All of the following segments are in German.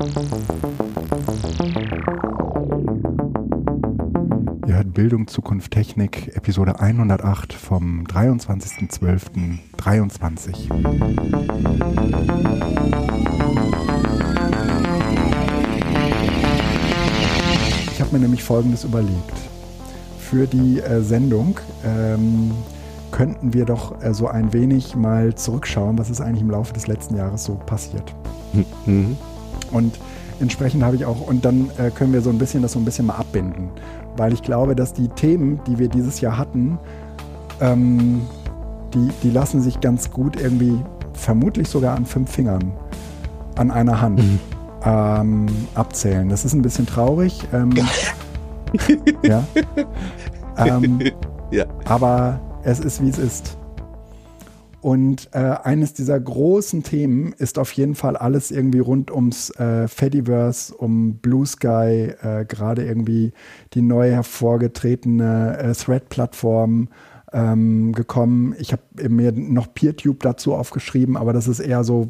Ihr hört Bildung, Zukunft, Technik, Episode 108 vom 23.12.23. Ich habe mir nämlich Folgendes überlegt. Für die äh, Sendung ähm, könnten wir doch äh, so ein wenig mal zurückschauen, was ist eigentlich im Laufe des letzten Jahres so passiert. Mhm. Und entsprechend habe ich auch, und dann äh, können wir so ein bisschen das so ein bisschen mal abbinden. Weil ich glaube, dass die Themen, die wir dieses Jahr hatten, ähm, die, die lassen sich ganz gut irgendwie, vermutlich sogar an fünf Fingern, an einer Hand mhm. ähm, abzählen. Das ist ein bisschen traurig. Ähm, ja. Ähm, ja. Aber es ist, wie es ist. Und äh, eines dieser großen Themen ist auf jeden Fall alles irgendwie rund ums äh, Fediverse, um Blue Sky, äh, gerade irgendwie die neu hervorgetretene äh, Thread-Plattform ähm, gekommen. Ich habe mir noch PeerTube dazu aufgeschrieben, aber das ist eher so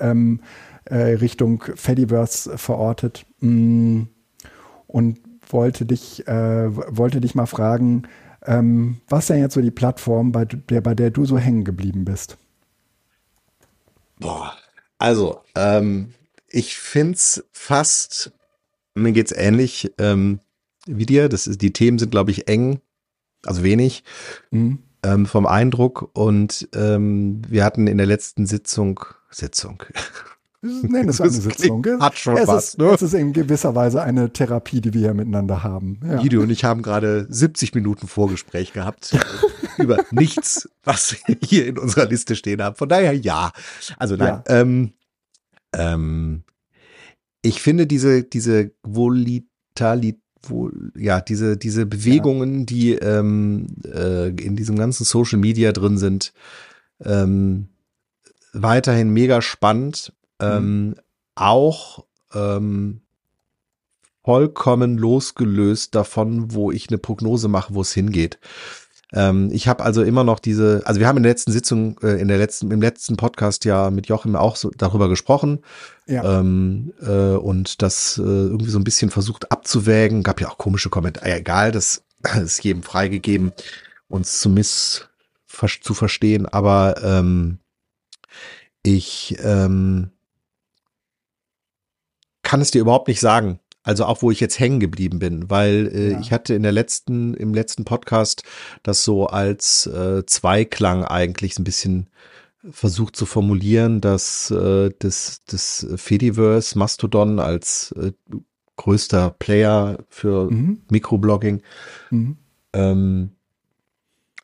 ähm, äh, Richtung Fediverse verortet. Mm. Und wollte dich, äh, wollte dich mal fragen, ähm, was ist denn jetzt so die Plattform, bei der, bei der du so hängen geblieben bist? Boah, also, ähm, ich find's fast, mir geht's ähnlich ähm, wie dir. Das ist, die Themen sind, glaube ich, eng, also wenig mhm. ähm, vom Eindruck. Und ähm, wir hatten in der letzten Sitzung, Sitzung, Nennen es eine Sitzung. Hat schon es was. Ist, ne? Es ist in gewisser Weise eine Therapie, die wir hier miteinander haben. Ja. Guido und ich haben gerade 70 Minuten Vorgespräch gehabt über nichts, was hier in unserer Liste stehen haben. Von daher ja. Also nein. Ja. Ähm, ähm, ich finde diese, diese Volatilität wohl, ja, diese, diese Bewegungen, ja. die ähm, äh, in diesem ganzen Social Media drin sind, ähm, weiterhin mega spannend ähm, auch ähm, vollkommen losgelöst davon, wo ich eine Prognose mache, wo es hingeht. Ähm, ich habe also immer noch diese, also wir haben in der letzten Sitzung, äh, in der letzten, im letzten Podcast ja mit Joachim auch so darüber gesprochen ja. ähm, äh, und das äh, irgendwie so ein bisschen versucht abzuwägen. Gab ja auch komische Kommentare. Egal, das ist jedem freigegeben, uns zu miss zu verstehen, aber ähm, ich ähm, kann es dir überhaupt nicht sagen. Also auch wo ich jetzt hängen geblieben bin, weil äh, ja. ich hatte in der letzten, im letzten Podcast das so als äh, Zweiklang eigentlich ein bisschen versucht zu formulieren, dass äh, das, das Fediverse Mastodon als äh, größter Player für mhm. Mikroblogging mhm. ähm,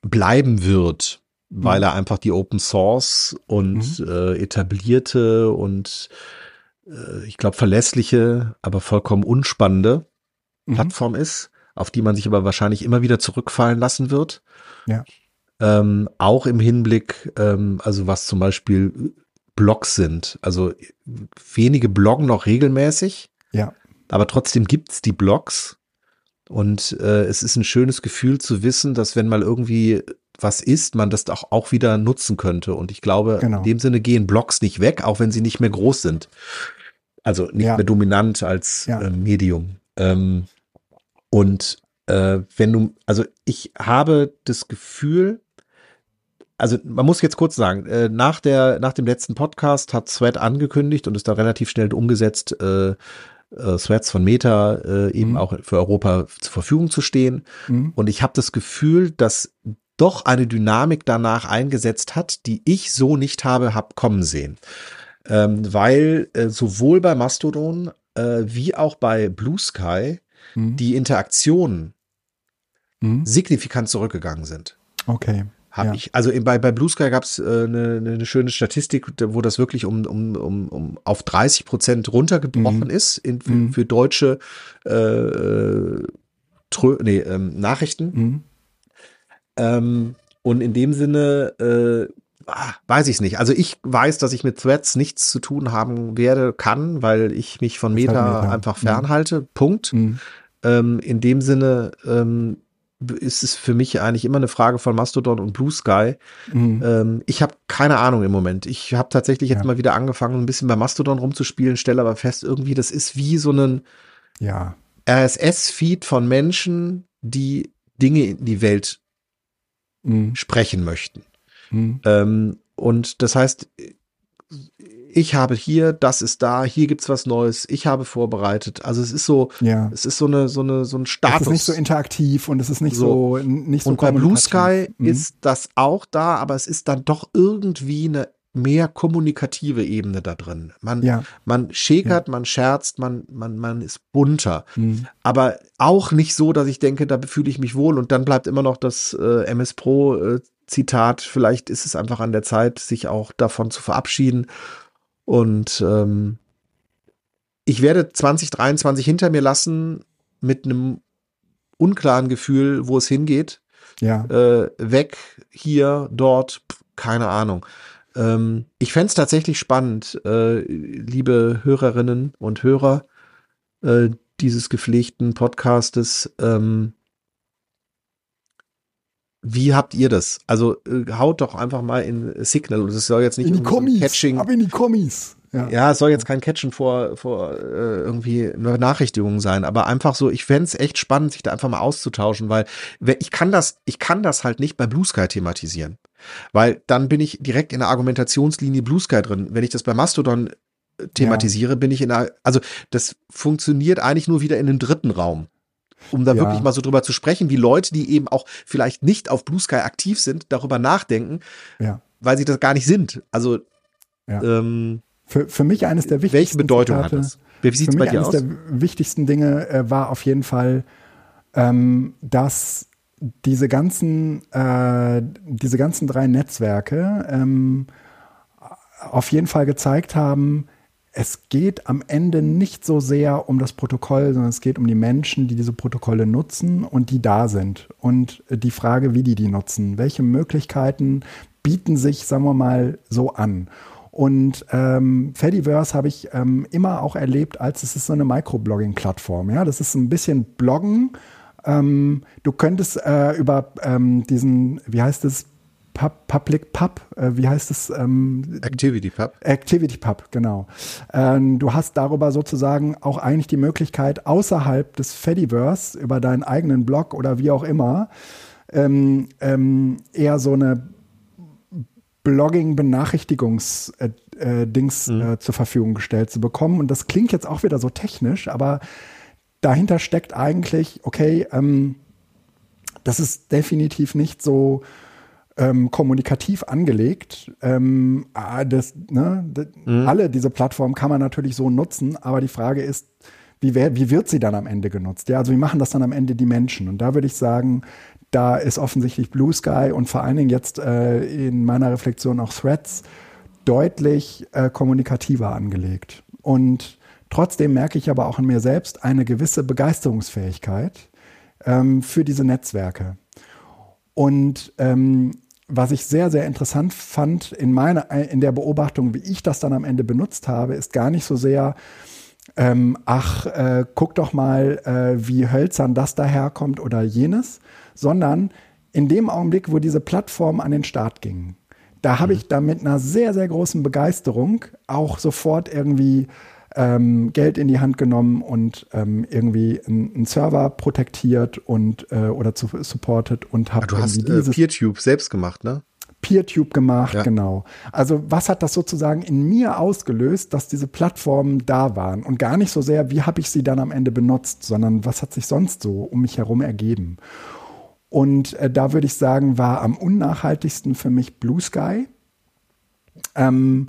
bleiben wird, weil mhm. er einfach die Open Source und mhm. äh, etablierte und äh, ich glaube, verlässliche, aber vollkommen unspannende mhm. Plattform ist, auf die man sich aber wahrscheinlich immer wieder zurückfallen lassen wird. Ja. Ähm, auch im Hinblick, ähm, also was zum Beispiel Blogs sind. Also wenige bloggen noch regelmäßig. Ja. Aber trotzdem gibt's die Blogs. Und äh, es ist ein schönes Gefühl zu wissen, dass wenn mal irgendwie was ist, man das auch, auch wieder nutzen könnte. Und ich glaube, genau. in dem Sinne gehen Blogs nicht weg, auch wenn sie nicht mehr groß sind. Also nicht ja. mehr dominant als ja. äh, Medium. Ähm, und äh, wenn du, also ich habe das Gefühl, also man muss jetzt kurz sagen, äh, nach der, nach dem letzten Podcast hat Sweat angekündigt und ist da relativ schnell umgesetzt, äh, äh, Threads von Meta äh, eben mhm. auch für Europa zur Verfügung zu stehen. Mhm. Und ich habe das Gefühl, dass doch eine Dynamik danach eingesetzt hat, die ich so nicht habe, hab kommen sehen ähm, weil äh, sowohl bei Mastodon äh, wie auch bei Blue Sky mhm. die Interaktionen mhm. signifikant zurückgegangen sind. Okay. Hab ja. ich, also bei, bei Blue Sky gab es äh, eine, eine schöne Statistik, wo das wirklich um, um, um, um auf 30 Prozent runtergebrochen mhm. ist in, für, mhm. für deutsche äh, äh, Trö nee, ähm, Nachrichten. Ähm, und in dem Sinne äh, Ah, weiß ich nicht. Also ich weiß, dass ich mit Threads nichts zu tun haben werde, kann, weil ich mich von Meta, Meta. einfach mhm. fernhalte. Mhm. Punkt. Mhm. Ähm, in dem Sinne ähm, ist es für mich eigentlich immer eine Frage von Mastodon und Blue Sky. Mhm. Ähm, ich habe keine Ahnung im Moment. Ich habe tatsächlich jetzt ja. mal wieder angefangen, ein bisschen bei Mastodon rumzuspielen, stelle aber fest, irgendwie, das ist wie so ein ja. RSS-Feed von Menschen, die Dinge in die Welt mhm. sprechen möchten. Mhm. Ähm, und das heißt, ich habe hier, das ist da, hier gibt's was Neues, ich habe vorbereitet. Also es ist so, ja. es ist so eine, so eine, so ein Status. Es ist nicht so interaktiv und es ist nicht so, so nicht so Und bei Blue Sky mhm. ist das auch da, aber es ist dann doch irgendwie eine mehr kommunikative Ebene da drin. Man, ja. man schäkert, ja. man scherzt, man, man, man ist bunter. Mhm. Aber auch nicht so, dass ich denke, da fühle ich mich wohl und dann bleibt immer noch das äh, MS Pro äh, Zitat, vielleicht ist es einfach an der Zeit, sich auch davon zu verabschieden und ähm, ich werde 2023 hinter mir lassen mit einem unklaren Gefühl, wo es hingeht. Ja. Äh, weg, hier, dort, keine Ahnung. Ähm, ich fände es tatsächlich spannend, äh, liebe Hörerinnen und Hörer äh, dieses gepflegten Podcastes. Ähm, wie habt ihr das? Also äh, haut doch einfach mal in Signal und es soll jetzt nicht in die Kommis, Catching. Ab in die Kommis. Ja. ja, es soll jetzt kein Catchen vor, vor äh, irgendwie Benachrichtigungen sein, aber einfach so, ich fände es echt spannend, sich da einfach mal auszutauschen, weil ich kann das, ich kann das halt nicht bei Blue Sky thematisieren. Weil dann bin ich direkt in der Argumentationslinie Blue Sky drin. Wenn ich das bei Mastodon äh, thematisiere, ja. bin ich in der, also das funktioniert eigentlich nur wieder in einem dritten Raum um da ja. wirklich mal so drüber zu sprechen, wie Leute, die eben auch vielleicht nicht auf Blue Sky aktiv sind, darüber nachdenken, ja. weil sie das gar nicht sind. Also ähm, für, für mich eines der wichtigsten Welche Bedeutung Zitate, hat das? Wie sieht es bei dir aus? Eines der wichtigsten Dinge äh, war auf jeden Fall, ähm, dass diese ganzen, äh, diese ganzen drei Netzwerke ähm, auf jeden Fall gezeigt haben, es geht am Ende nicht so sehr um das Protokoll, sondern es geht um die Menschen, die diese Protokolle nutzen und die da sind. Und die Frage, wie die die nutzen. Welche Möglichkeiten bieten sich, sagen wir mal, so an? Und ähm, Fediverse habe ich ähm, immer auch erlebt, als es ist so eine Microblogging-Plattform. Ja, das ist ein bisschen Bloggen. Ähm, du könntest äh, über ähm, diesen, wie heißt es, Pub, Public Pub, äh, wie heißt es? Ähm, Activity Pub. Activity Pub, genau. Ähm, du hast darüber sozusagen auch eigentlich die Möglichkeit, außerhalb des Fediverse über deinen eigenen Blog oder wie auch immer, ähm, ähm eher so eine Blogging-Benachrichtigungs-Dings äh, äh, mhm. äh, zur Verfügung gestellt zu bekommen. Und das klingt jetzt auch wieder so technisch, aber dahinter steckt eigentlich, okay, ähm, das ist definitiv nicht so ähm, kommunikativ angelegt. Ähm, ah, das, ne, das, mhm. Alle diese Plattformen kann man natürlich so nutzen, aber die Frage ist, wie, wer, wie wird sie dann am Ende genutzt? Ja, also wie machen das dann am Ende die Menschen? Und da würde ich sagen, da ist offensichtlich Blue Sky und vor allen Dingen jetzt äh, in meiner Reflexion auch Threads deutlich äh, kommunikativer angelegt. Und trotzdem merke ich aber auch in mir selbst eine gewisse Begeisterungsfähigkeit ähm, für diese Netzwerke. Und ähm, was ich sehr, sehr interessant fand in meiner, in der Beobachtung, wie ich das dann am Ende benutzt habe, ist gar nicht so sehr, ähm, ach, äh, guck doch mal, äh, wie hölzern das daherkommt oder jenes, sondern in dem Augenblick, wo diese Plattform an den Start ging, da habe mhm. ich da mit einer sehr, sehr großen Begeisterung auch sofort irgendwie ähm, Geld in die Hand genommen und ähm, irgendwie einen Server protektiert und äh, oder zu, supported und habe Du hast äh, PeerTube selbst gemacht, ne? PeerTube gemacht, ja. genau. Also was hat das sozusagen in mir ausgelöst, dass diese Plattformen da waren und gar nicht so sehr, wie habe ich sie dann am Ende benutzt, sondern was hat sich sonst so um mich herum ergeben. Und äh, da würde ich sagen, war am unnachhaltigsten für mich Blue Sky. Ähm,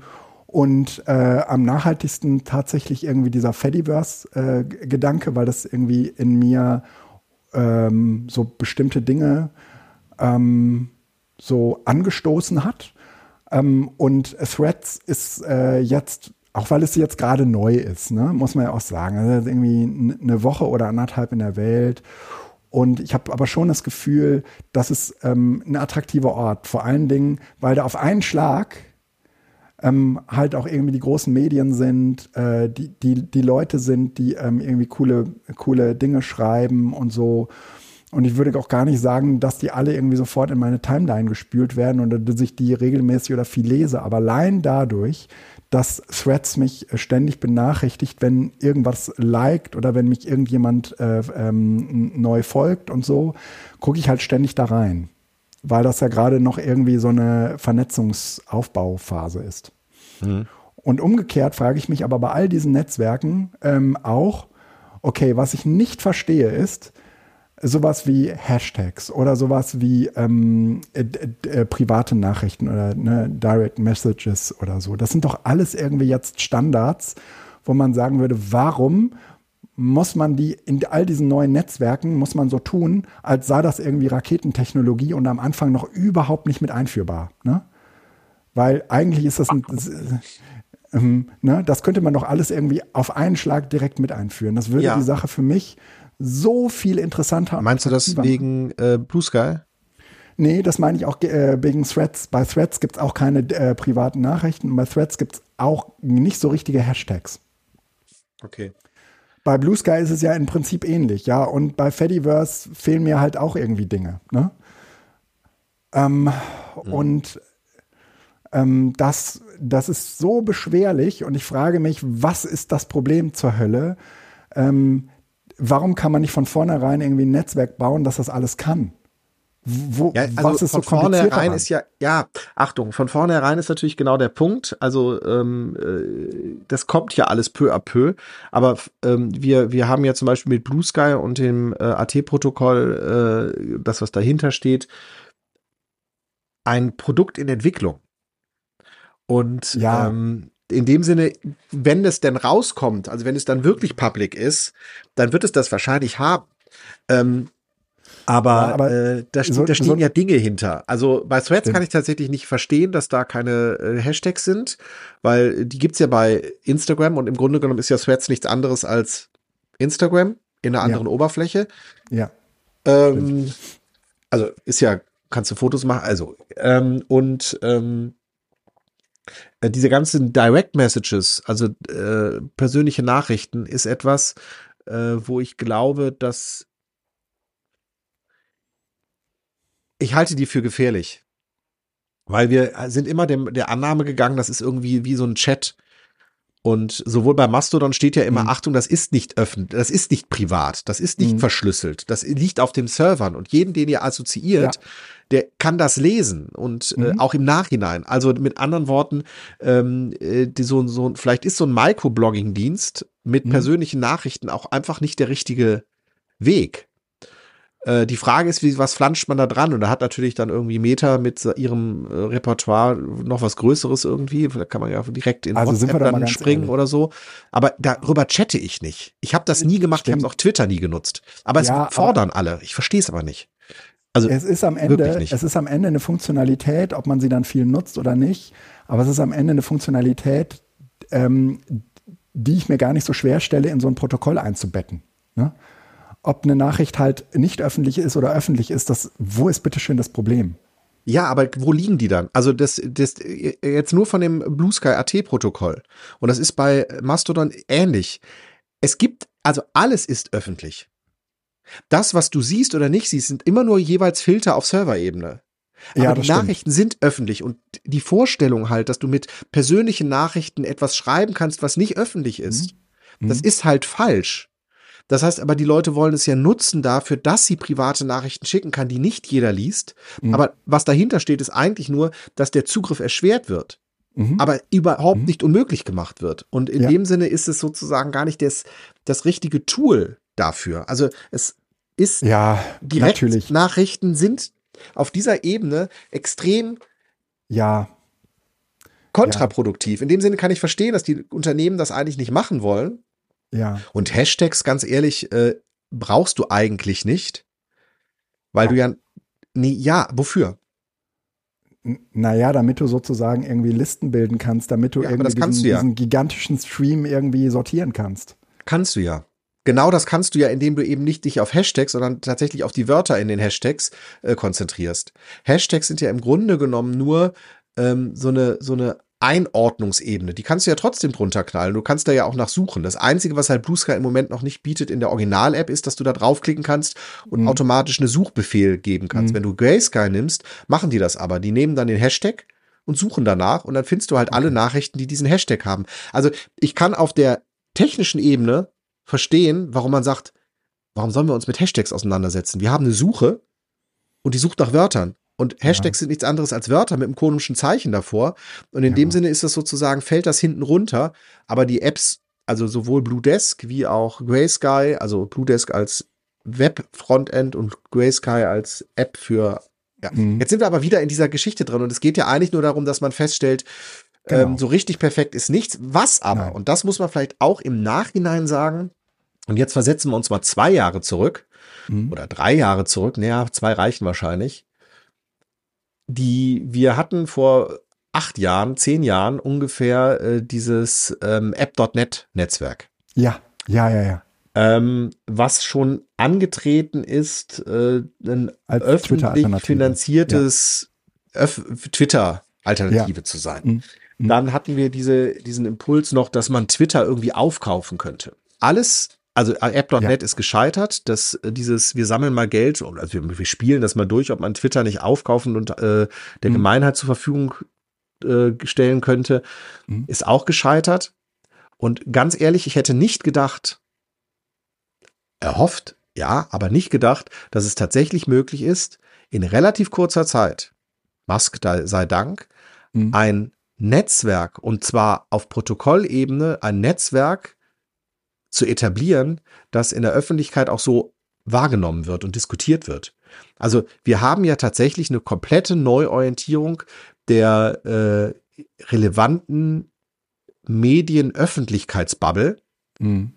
und äh, am nachhaltigsten tatsächlich irgendwie dieser Fediverse-Gedanke, äh, weil das irgendwie in mir ähm, so bestimmte Dinge ähm, so angestoßen hat. Ähm, und Threads ist äh, jetzt, auch weil es jetzt gerade neu ist, ne, muss man ja auch sagen, also irgendwie eine Woche oder anderthalb in der Welt. Und ich habe aber schon das Gefühl, das ist ähm, ein attraktiver Ort. Vor allen Dingen, weil da auf einen Schlag ähm, halt auch irgendwie die großen Medien sind, äh, die, die, die Leute sind, die ähm, irgendwie coole, coole Dinge schreiben und so. Und ich würde auch gar nicht sagen, dass die alle irgendwie sofort in meine Timeline gespült werden oder dass ich die regelmäßig oder viel lese. Aber allein dadurch, dass Threads mich ständig benachrichtigt, wenn irgendwas liked oder wenn mich irgendjemand äh, ähm, neu folgt und so, gucke ich halt ständig da rein. Weil das ja gerade noch irgendwie so eine Vernetzungsaufbauphase ist. Mhm. Und umgekehrt frage ich mich aber bei all diesen Netzwerken ähm, auch, okay, was ich nicht verstehe ist, sowas wie Hashtags oder sowas wie ähm, äh, äh, private Nachrichten oder ne, Direct Messages oder so. Das sind doch alles irgendwie jetzt Standards, wo man sagen würde, warum muss man die in all diesen neuen Netzwerken, muss man so tun, als sei das irgendwie Raketentechnologie und am Anfang noch überhaupt nicht mit einführbar. Ne? Weil eigentlich ist das ein, das, ähm, ne, das könnte man doch alles irgendwie auf einen Schlag direkt mit einführen. Das würde ja. die Sache für mich so viel interessanter. Meinst du das wegen äh, Blue Sky? Nee, das meine ich auch äh, wegen Threads. Bei Threads gibt es auch keine äh, privaten Nachrichten. Bei Threads gibt es auch nicht so richtige Hashtags. Okay. Bei Blue Sky ist es ja im Prinzip ähnlich, ja. Und bei Fediverse fehlen mir halt auch irgendwie Dinge. Ne? Ähm, mhm. Und ähm, das, das ist so beschwerlich und ich frage mich, was ist das Problem zur Hölle? Ähm, warum kann man nicht von vornherein irgendwie ein Netzwerk bauen, dass das alles kann? Wo, ja, also was ist von so vornherein ist ja, ja, Achtung, von vornherein ist natürlich genau der Punkt. Also ähm, äh, das kommt ja alles peu à peu, aber ähm, wir, wir haben ja zum Beispiel mit Blue Sky und dem äh, AT-Protokoll, äh, das was dahinter steht, ein Produkt in Entwicklung. Und ja. ähm, in dem Sinne, wenn es denn rauskommt, also wenn es dann wirklich public ist, dann wird es das wahrscheinlich haben. Ähm, aber, ja, aber äh, da, so, da, stehen so, ja Dinge hinter. Also bei Threads stimmt. kann ich tatsächlich nicht verstehen, dass da keine äh, Hashtags sind, weil die gibt's ja bei Instagram und im Grunde genommen ist ja Threads nichts anderes als Instagram in einer anderen ja. Oberfläche. Ja. Ähm, also ist ja, kannst du Fotos machen, also ähm, und ähm, äh, diese ganzen Direct Messages, also äh, persönliche Nachrichten, ist etwas, äh, wo ich glaube, dass ich halte die für gefährlich. Weil wir sind immer dem, der Annahme gegangen, das ist irgendwie wie so ein Chat. Und sowohl bei Mastodon steht ja immer, mhm. Achtung, das ist nicht öffentlich, das ist nicht privat, das ist nicht mhm. verschlüsselt, das liegt auf den Servern und jeden, den ihr assoziiert, ja der kann das lesen und äh, mhm. auch im Nachhinein. Also mit anderen Worten, ähm, äh, die so, so, vielleicht ist so ein Microblogging-Dienst mit mhm. persönlichen Nachrichten auch einfach nicht der richtige Weg. Äh, die Frage ist, wie, was flanscht man da dran? Und da hat natürlich dann irgendwie Meta mit ihrem äh, Repertoire noch was Größeres irgendwie. Da kann man ja direkt in also WhatsApp da dann springen ehrlich. oder so. Aber darüber chatte ich nicht. Ich habe das nie gemacht, Stimmt. ich habe auch Twitter nie genutzt. Aber ja, es fordern alle. Ich verstehe es aber nicht. Also es ist am Ende, es ist am Ende eine Funktionalität, ob man sie dann viel nutzt oder nicht, aber es ist am Ende eine Funktionalität, ähm, die ich mir gar nicht so schwer stelle, in so ein Protokoll einzubetten. Ne? Ob eine Nachricht halt nicht öffentlich ist oder öffentlich ist, das, wo ist bitteschön das Problem? Ja, aber wo liegen die dann? Also das, das jetzt nur von dem Blue Sky AT Protokoll. Und das ist bei Mastodon ähnlich. Es gibt, also alles ist öffentlich. Das, was du siehst oder nicht siehst, sind immer nur jeweils Filter auf Serverebene. Aber ja, die stimmt. Nachrichten sind öffentlich und die Vorstellung halt, dass du mit persönlichen Nachrichten etwas schreiben kannst, was nicht öffentlich ist, mhm. das ist halt falsch. Das heißt aber, die Leute wollen es ja nutzen dafür, dass sie private Nachrichten schicken kann, die nicht jeder liest. Mhm. Aber was dahinter steht, ist eigentlich nur, dass der Zugriff erschwert wird. Mhm. aber überhaupt mhm. nicht unmöglich gemacht wird. Und in ja. dem Sinne ist es sozusagen gar nicht das, das richtige Tool dafür. Also es ist ja direkt natürlich. Nachrichten sind auf dieser Ebene extrem ja kontraproduktiv. Ja. In dem Sinne kann ich verstehen, dass die Unternehmen das eigentlich nicht machen wollen. Ja. Und Hashtags, ganz ehrlich, äh, brauchst du eigentlich nicht, weil ja. du ja nee, ja, wofür? Naja, damit du sozusagen irgendwie Listen bilden kannst, damit du ja, irgendwie diesen, du ja. diesen gigantischen Stream irgendwie sortieren kannst. Kannst du ja. Genau das kannst du ja, indem du eben nicht dich auf Hashtags, sondern tatsächlich auf die Wörter in den Hashtags äh, konzentrierst. Hashtags sind ja im Grunde genommen nur ähm, so eine so eine Einordnungsebene, die kannst du ja trotzdem drunter knallen. Du kannst da ja auch nachsuchen. Das Einzige, was halt Blue Sky im Moment noch nicht bietet in der Original-App, ist, dass du da draufklicken kannst und mhm. automatisch eine Suchbefehl geben kannst. Mhm. Wenn du Grey Sky nimmst, machen die das aber. Die nehmen dann den Hashtag und suchen danach und dann findest du halt alle Nachrichten, die diesen Hashtag haben. Also ich kann auf der technischen Ebene verstehen, warum man sagt, warum sollen wir uns mit Hashtags auseinandersetzen? Wir haben eine Suche und die sucht nach Wörtern. Und Hashtags ja. sind nichts anderes als Wörter mit einem komischen Zeichen davor. Und in ja. dem Sinne ist das sozusagen, fällt das hinten runter. Aber die Apps, also sowohl Blue Desk wie auch Gray Sky, also Blue Desk als Web-Frontend und Gray Sky als App für ja. Mhm. Jetzt sind wir aber wieder in dieser Geschichte drin und es geht ja eigentlich nur darum, dass man feststellt, genau. ähm, so richtig perfekt ist nichts. Was aber, Nein. und das muss man vielleicht auch im Nachhinein sagen, und jetzt versetzen wir uns mal zwei Jahre zurück mhm. oder drei Jahre zurück, naja, zwei reichen wahrscheinlich die wir hatten vor acht Jahren, zehn Jahren ungefähr äh, dieses ähm, App.net-Netzwerk. Ja, ja, ja, ja. Ähm, was schon angetreten ist, äh, ein Als öffentlich finanziertes ja. Twitter-Alternative ja. zu sein. Mhm. Mhm. Dann hatten wir diese, diesen Impuls noch, dass man Twitter irgendwie aufkaufen könnte. Alles also äh, App.net ja. ist gescheitert, dass äh, dieses, wir sammeln mal Geld, also wir, wir, spielen das mal durch, ob man Twitter nicht aufkaufen und äh, der mhm. Gemeinheit zur Verfügung äh, stellen könnte, mhm. ist auch gescheitert. Und ganz ehrlich, ich hätte nicht gedacht, erhofft, ja, aber nicht gedacht, dass es tatsächlich möglich ist, in relativ kurzer Zeit, Musk sei Dank, mhm. ein Netzwerk, und zwar auf Protokollebene, ein Netzwerk zu etablieren, das in der Öffentlichkeit auch so wahrgenommen wird und diskutiert wird. Also wir haben ja tatsächlich eine komplette Neuorientierung der äh, relevanten Medienöffentlichkeitsbubble, mhm.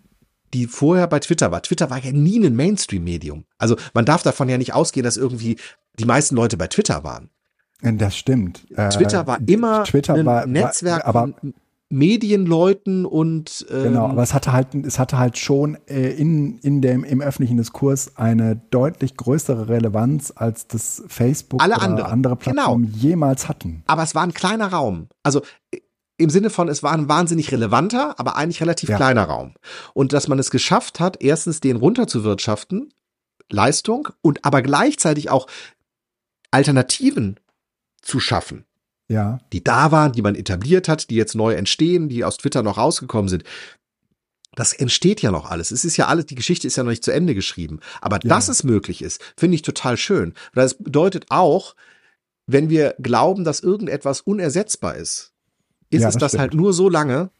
die vorher bei Twitter war. Twitter war ja nie ein Mainstream-Medium. Also man darf davon ja nicht ausgehen, dass irgendwie die meisten Leute bei Twitter waren. Das stimmt. Twitter war äh, immer Twitter ein war, Netzwerk, war, aber Medienleuten und ähm genau, aber es hatte halt es hatte halt schon äh, in in dem im öffentlichen Diskurs eine deutlich größere Relevanz als das Facebook alle oder andere, andere Plattformen genau. jemals hatten. Aber es war ein kleiner Raum. Also im Sinne von, es war ein wahnsinnig relevanter, aber eigentlich relativ ja. kleiner Raum. Und dass man es geschafft hat, erstens den runterzuwirtschaften, Leistung, und aber gleichzeitig auch Alternativen zu schaffen ja. die da waren, die man etabliert hat, die jetzt neu entstehen, die aus Twitter noch rausgekommen sind. Das entsteht ja noch alles. Es ist ja alles, die Geschichte ist ja noch nicht zu Ende geschrieben. Aber ja. dass es möglich ist, finde ich total schön. Weil das bedeutet auch, wenn wir glauben, dass irgendetwas unersetzbar ist, ist ja, es das, das halt nur so lange,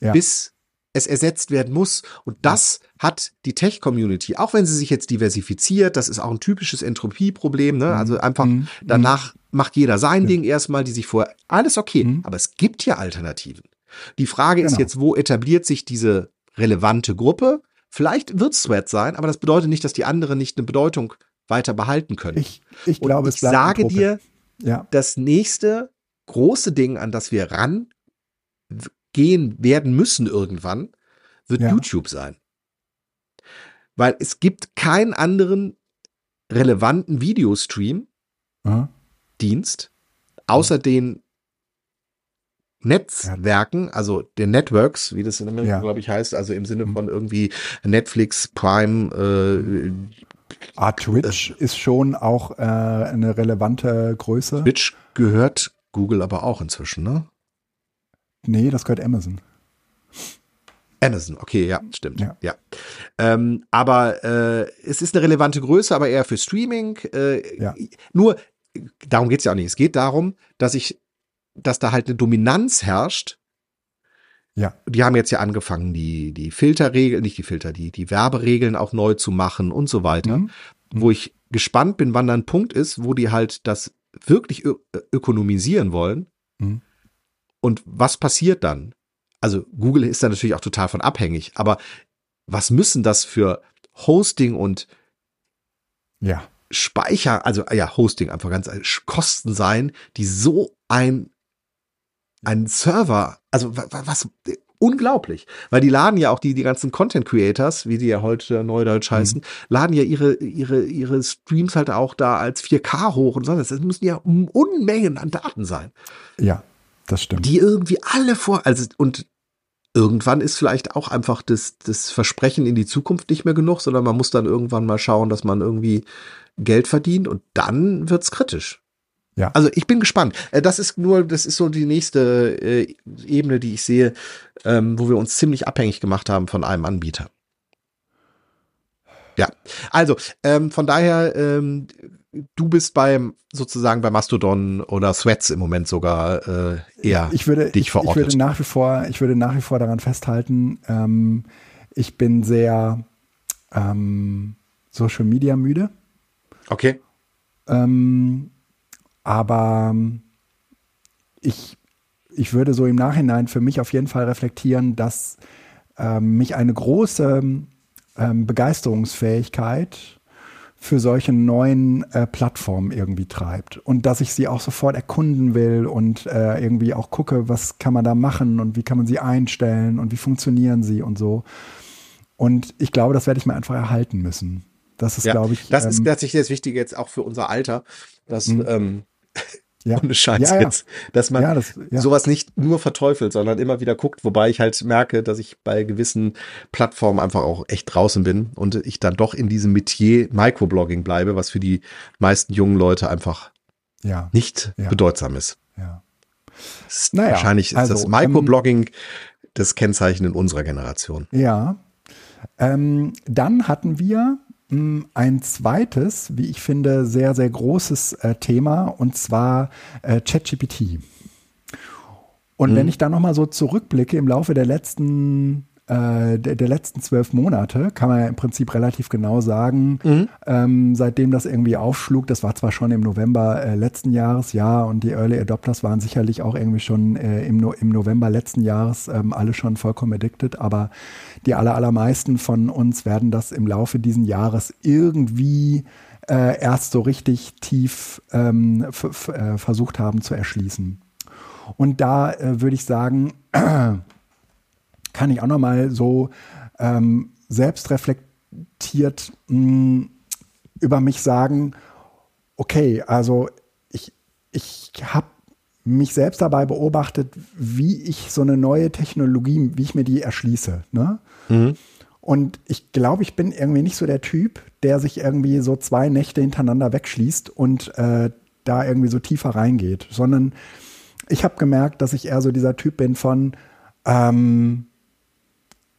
ja. bis es ersetzt werden muss. Und das hat die Tech-Community, auch wenn sie sich jetzt diversifiziert, das ist auch ein typisches Entropie-Problem, ne? Also mhm. einfach mhm. danach macht jeder sein ja. Ding erstmal, die sich vorher, alles okay. Mhm. Aber es gibt ja Alternativen. Die Frage genau. ist jetzt, wo etabliert sich diese relevante Gruppe? Vielleicht wird es Thread sein, aber das bedeutet nicht, dass die anderen nicht eine Bedeutung weiter behalten können. Ich, ich glaube, ich sage dir, ja. das nächste große Ding, an das wir rangehen werden müssen irgendwann, wird ja. YouTube sein. Weil es gibt keinen anderen relevanten Videostream, Aha. Dienst, außer den Netzwerken, also den Networks, wie das in Amerika, ja. glaube ich, heißt, also im Sinne von irgendwie Netflix, Prime, äh, Ah, Twitch äh, ist schon auch äh, eine relevante Größe. Twitch gehört Google aber auch inzwischen, ne? Nee, das gehört Amazon. Amazon, okay, ja, stimmt. Ja. ja. Ähm, aber äh, es ist eine relevante Größe, aber eher für Streaming. Äh, ja. Nur darum geht es ja auch nicht. Es geht darum, dass ich, dass da halt eine Dominanz herrscht. Ja. Die haben jetzt ja angefangen, die, die Filterregeln, nicht die Filter, die, die Werberegeln auch neu zu machen und so weiter. Mhm. Wo ich gespannt bin, wann dann ein Punkt ist, wo die halt das wirklich ökonomisieren wollen. Und was passiert dann? Also Google ist da natürlich auch total von abhängig, aber was müssen das für Hosting und ja. Speicher, also ja, Hosting einfach ganz Kosten sein, die so ein ein Server, also was, was unglaublich, weil die laden ja auch die die ganzen Content Creators, wie die ja heute neudeutsch mhm. heißen, mhm. laden ja ihre ihre ihre Streams halt auch da als 4K hoch und so. Das müssen ja Unmengen an Daten sein. Ja, Das stimmt. Die irgendwie alle vor, also und irgendwann ist vielleicht auch einfach das, das Versprechen in die Zukunft nicht mehr genug, sondern man muss dann irgendwann mal schauen, dass man irgendwie Geld verdient und dann wird's kritisch. Ja. Also ich bin gespannt. Äh, das ist nur, das ist so die nächste äh, Ebene, die ich sehe, ähm, wo wir uns ziemlich abhängig gemacht haben von einem Anbieter. Ja, also ähm, von daher, ähm, du bist beim sozusagen bei Mastodon oder Threads im Moment sogar äh, eher ich würde, dich verortet. Ich, ich würde nach wie vor, ich würde nach wie vor daran festhalten, ähm, ich bin sehr ähm, Social Media müde. Okay. Ähm, aber ich, ich würde so im Nachhinein für mich auf jeden Fall reflektieren, dass ähm, mich eine große ähm, Begeisterungsfähigkeit für solche neuen äh, Plattformen irgendwie treibt und dass ich sie auch sofort erkunden will und äh, irgendwie auch gucke, was kann man da machen und wie kann man sie einstellen und wie funktionieren sie und so. Und ich glaube, das werde ich mir einfach erhalten müssen. Das ist, ja, glaube ich. Das ähm, ist tatsächlich das Wichtige jetzt auch für unser Alter, dass mhm. ähm, ja. Ohne Scheiß ja, ja. jetzt. Dass man ja, das, sowas nicht nur verteufelt, sondern immer wieder guckt, wobei ich halt merke, dass ich bei gewissen Plattformen einfach auch echt draußen bin und ich dann doch in diesem Metier Microblogging bleibe, was für die meisten jungen Leute einfach nicht bedeutsam ist. Ja. Ist naja, wahrscheinlich ist also, das Microblogging ähm, das Kennzeichen in unserer Generation. Ja. Ähm, dann hatten wir ein zweites, wie ich finde, sehr, sehr großes äh, Thema und zwar äh, ChatGPT. Und mhm. wenn ich da nochmal so zurückblicke im Laufe der letzten äh, der, der, letzten zwölf Monate, kann man ja im Prinzip relativ genau sagen, mhm. ähm, seitdem das irgendwie aufschlug, das war zwar schon im November äh, letzten Jahres, ja, und die Early Adopters waren sicherlich auch irgendwie schon äh, im, no im November letzten Jahres ähm, alle schon vollkommen addicted, aber die aller, allermeisten von uns werden das im Laufe diesen Jahres irgendwie äh, erst so richtig tief ähm, äh, versucht haben zu erschließen. Und da äh, würde ich sagen, kann ich auch nochmal so ähm, selbstreflektiert mh, hm, über mich sagen, okay, also ich, ich habe mich selbst dabei beobachtet, wie ich so eine neue Technologie, wie ich mir die erschließe. Ne? Mhm. Und ich glaube, ich bin irgendwie nicht so der Typ, der sich irgendwie so zwei Nächte hintereinander wegschließt und äh, da irgendwie so tiefer reingeht, sondern ich habe gemerkt, dass ich eher so dieser Typ bin von, ähm,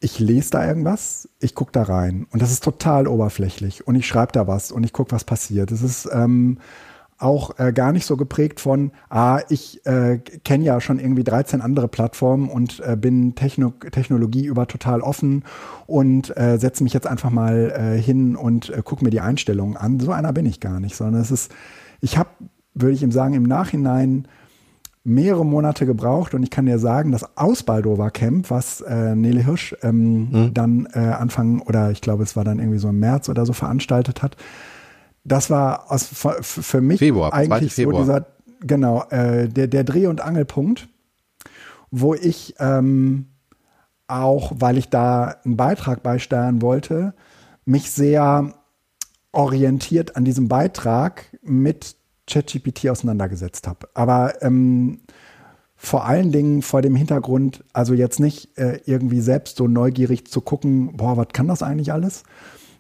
ich lese da irgendwas, ich gucke da rein und das ist total oberflächlich und ich schreibe da was und ich gucke, was passiert. Es ist ähm, auch äh, gar nicht so geprägt von, ah, ich äh, kenne ja schon irgendwie 13 andere Plattformen und äh, bin Techno Technologie über total offen und äh, setze mich jetzt einfach mal äh, hin und äh, gucke mir die Einstellungen an. So einer bin ich gar nicht, sondern es ist, ich habe, würde ich ihm sagen, im Nachhinein mehrere Monate gebraucht und ich kann dir sagen, das Ausbaldover Camp, was äh, Nele Hirsch ähm, mhm. dann äh, Anfang oder ich glaube, es war dann irgendwie so im März oder so veranstaltet hat, das war aus, für, für mich Februar, eigentlich so dieser, genau, äh, der, der Dreh- und Angelpunkt, wo ich ähm, auch, weil ich da einen Beitrag beisteuern wollte, mich sehr orientiert an diesem Beitrag mit ChatGPT auseinandergesetzt habe. Aber ähm, vor allen Dingen vor dem Hintergrund, also jetzt nicht äh, irgendwie selbst so neugierig zu gucken, boah, was kann das eigentlich alles?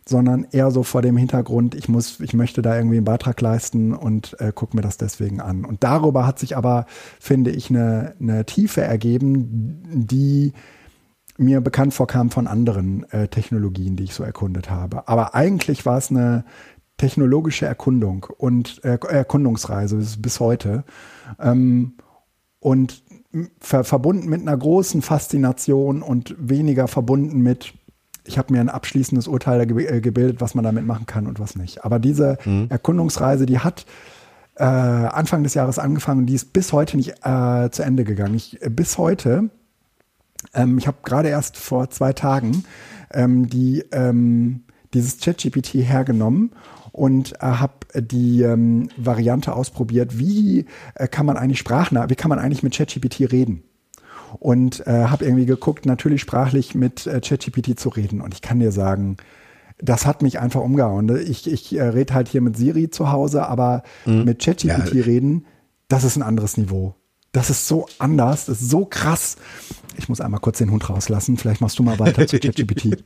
Sondern eher so vor dem Hintergrund, ich muss, ich möchte da irgendwie einen Beitrag leisten und äh, gucke mir das deswegen an. Und darüber hat sich aber, finde ich, eine, eine Tiefe ergeben, die mir bekannt vorkam von anderen äh, Technologien, die ich so erkundet habe. Aber eigentlich war es eine, technologische Erkundung und äh, Erkundungsreise bis, bis heute. Ähm, und ver verbunden mit einer großen Faszination und weniger verbunden mit, ich habe mir ein abschließendes Urteil ge äh, gebildet, was man damit machen kann und was nicht. Aber diese mhm. Erkundungsreise, die hat äh, Anfang des Jahres angefangen, die ist bis heute nicht äh, zu Ende gegangen. Ich, bis heute, ähm, ich habe gerade erst vor zwei Tagen ähm, die, ähm, dieses ChatGPT hergenommen und äh, habe die ähm, Variante ausprobiert, wie äh, kann man eigentlich Sprachnah, wie kann man eigentlich mit ChatGPT reden? Und äh, habe irgendwie geguckt, natürlich sprachlich mit äh, ChatGPT zu reden. Und ich kann dir sagen, das hat mich einfach umgehauen. Ne? Ich, ich äh, rede halt hier mit Siri zu Hause, aber mhm. mit ChatGPT ja. reden, das ist ein anderes Niveau. Das ist so anders, das ist so krass. Ich muss einmal kurz den Hund rauslassen. Vielleicht machst du mal weiter zu ChatGPT.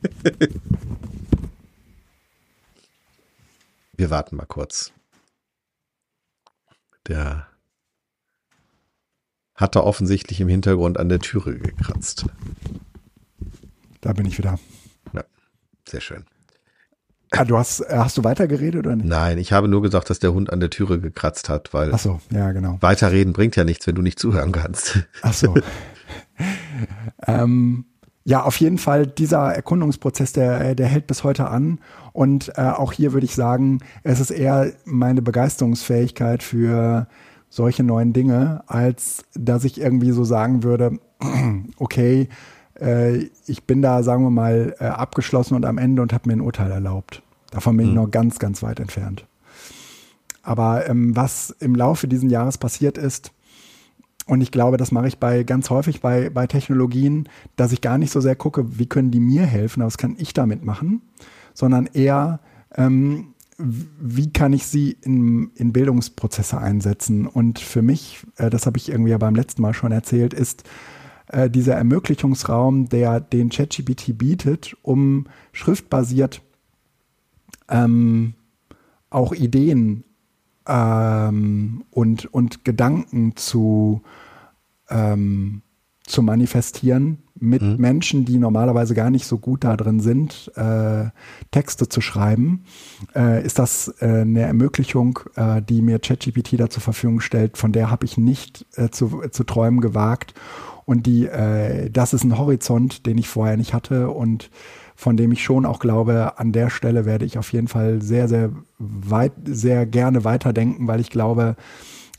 Wir warten mal kurz. Der hat da offensichtlich im Hintergrund an der Türe gekratzt. Da bin ich wieder. Ja, sehr schön. Ah, du hast, äh, hast du weitergeredet oder nicht? Nein, ich habe nur gesagt, dass der Hund an der Türe gekratzt hat, weil Ach so, ja, genau. weiterreden bringt ja nichts, wenn du nicht zuhören kannst. Ach so. ähm, ja, auf jeden Fall, dieser Erkundungsprozess, der, der hält bis heute an. Und äh, auch hier würde ich sagen, es ist eher meine Begeisterungsfähigkeit für solche neuen Dinge, als dass ich irgendwie so sagen würde, okay, äh, ich bin da, sagen wir mal, äh, abgeschlossen und am Ende und habe mir ein Urteil erlaubt. Davon bin mhm. ich noch ganz, ganz weit entfernt. Aber ähm, was im Laufe dieses Jahres passiert ist, und ich glaube, das mache ich bei ganz häufig bei, bei Technologien, dass ich gar nicht so sehr gucke, wie können die mir helfen, was kann ich damit machen, sondern eher, ähm, wie kann ich sie in, in Bildungsprozesse einsetzen. Und für mich, äh, das habe ich irgendwie ja beim letzten Mal schon erzählt, ist äh, dieser Ermöglichungsraum, der den ChatGPT bietet, um schriftbasiert ähm, auch Ideen ähm, und, und Gedanken zu, ähm, zu manifestieren mit mhm. Menschen, die normalerweise gar nicht so gut da drin sind, äh, Texte zu schreiben, äh, ist das äh, eine Ermöglichung, äh, die mir ChatGPT da zur Verfügung stellt, von der habe ich nicht äh, zu, zu träumen gewagt. Und die, äh, das ist ein Horizont, den ich vorher nicht hatte und von dem ich schon auch glaube, an der Stelle werde ich auf jeden Fall sehr, sehr weit, sehr gerne weiterdenken, weil ich glaube,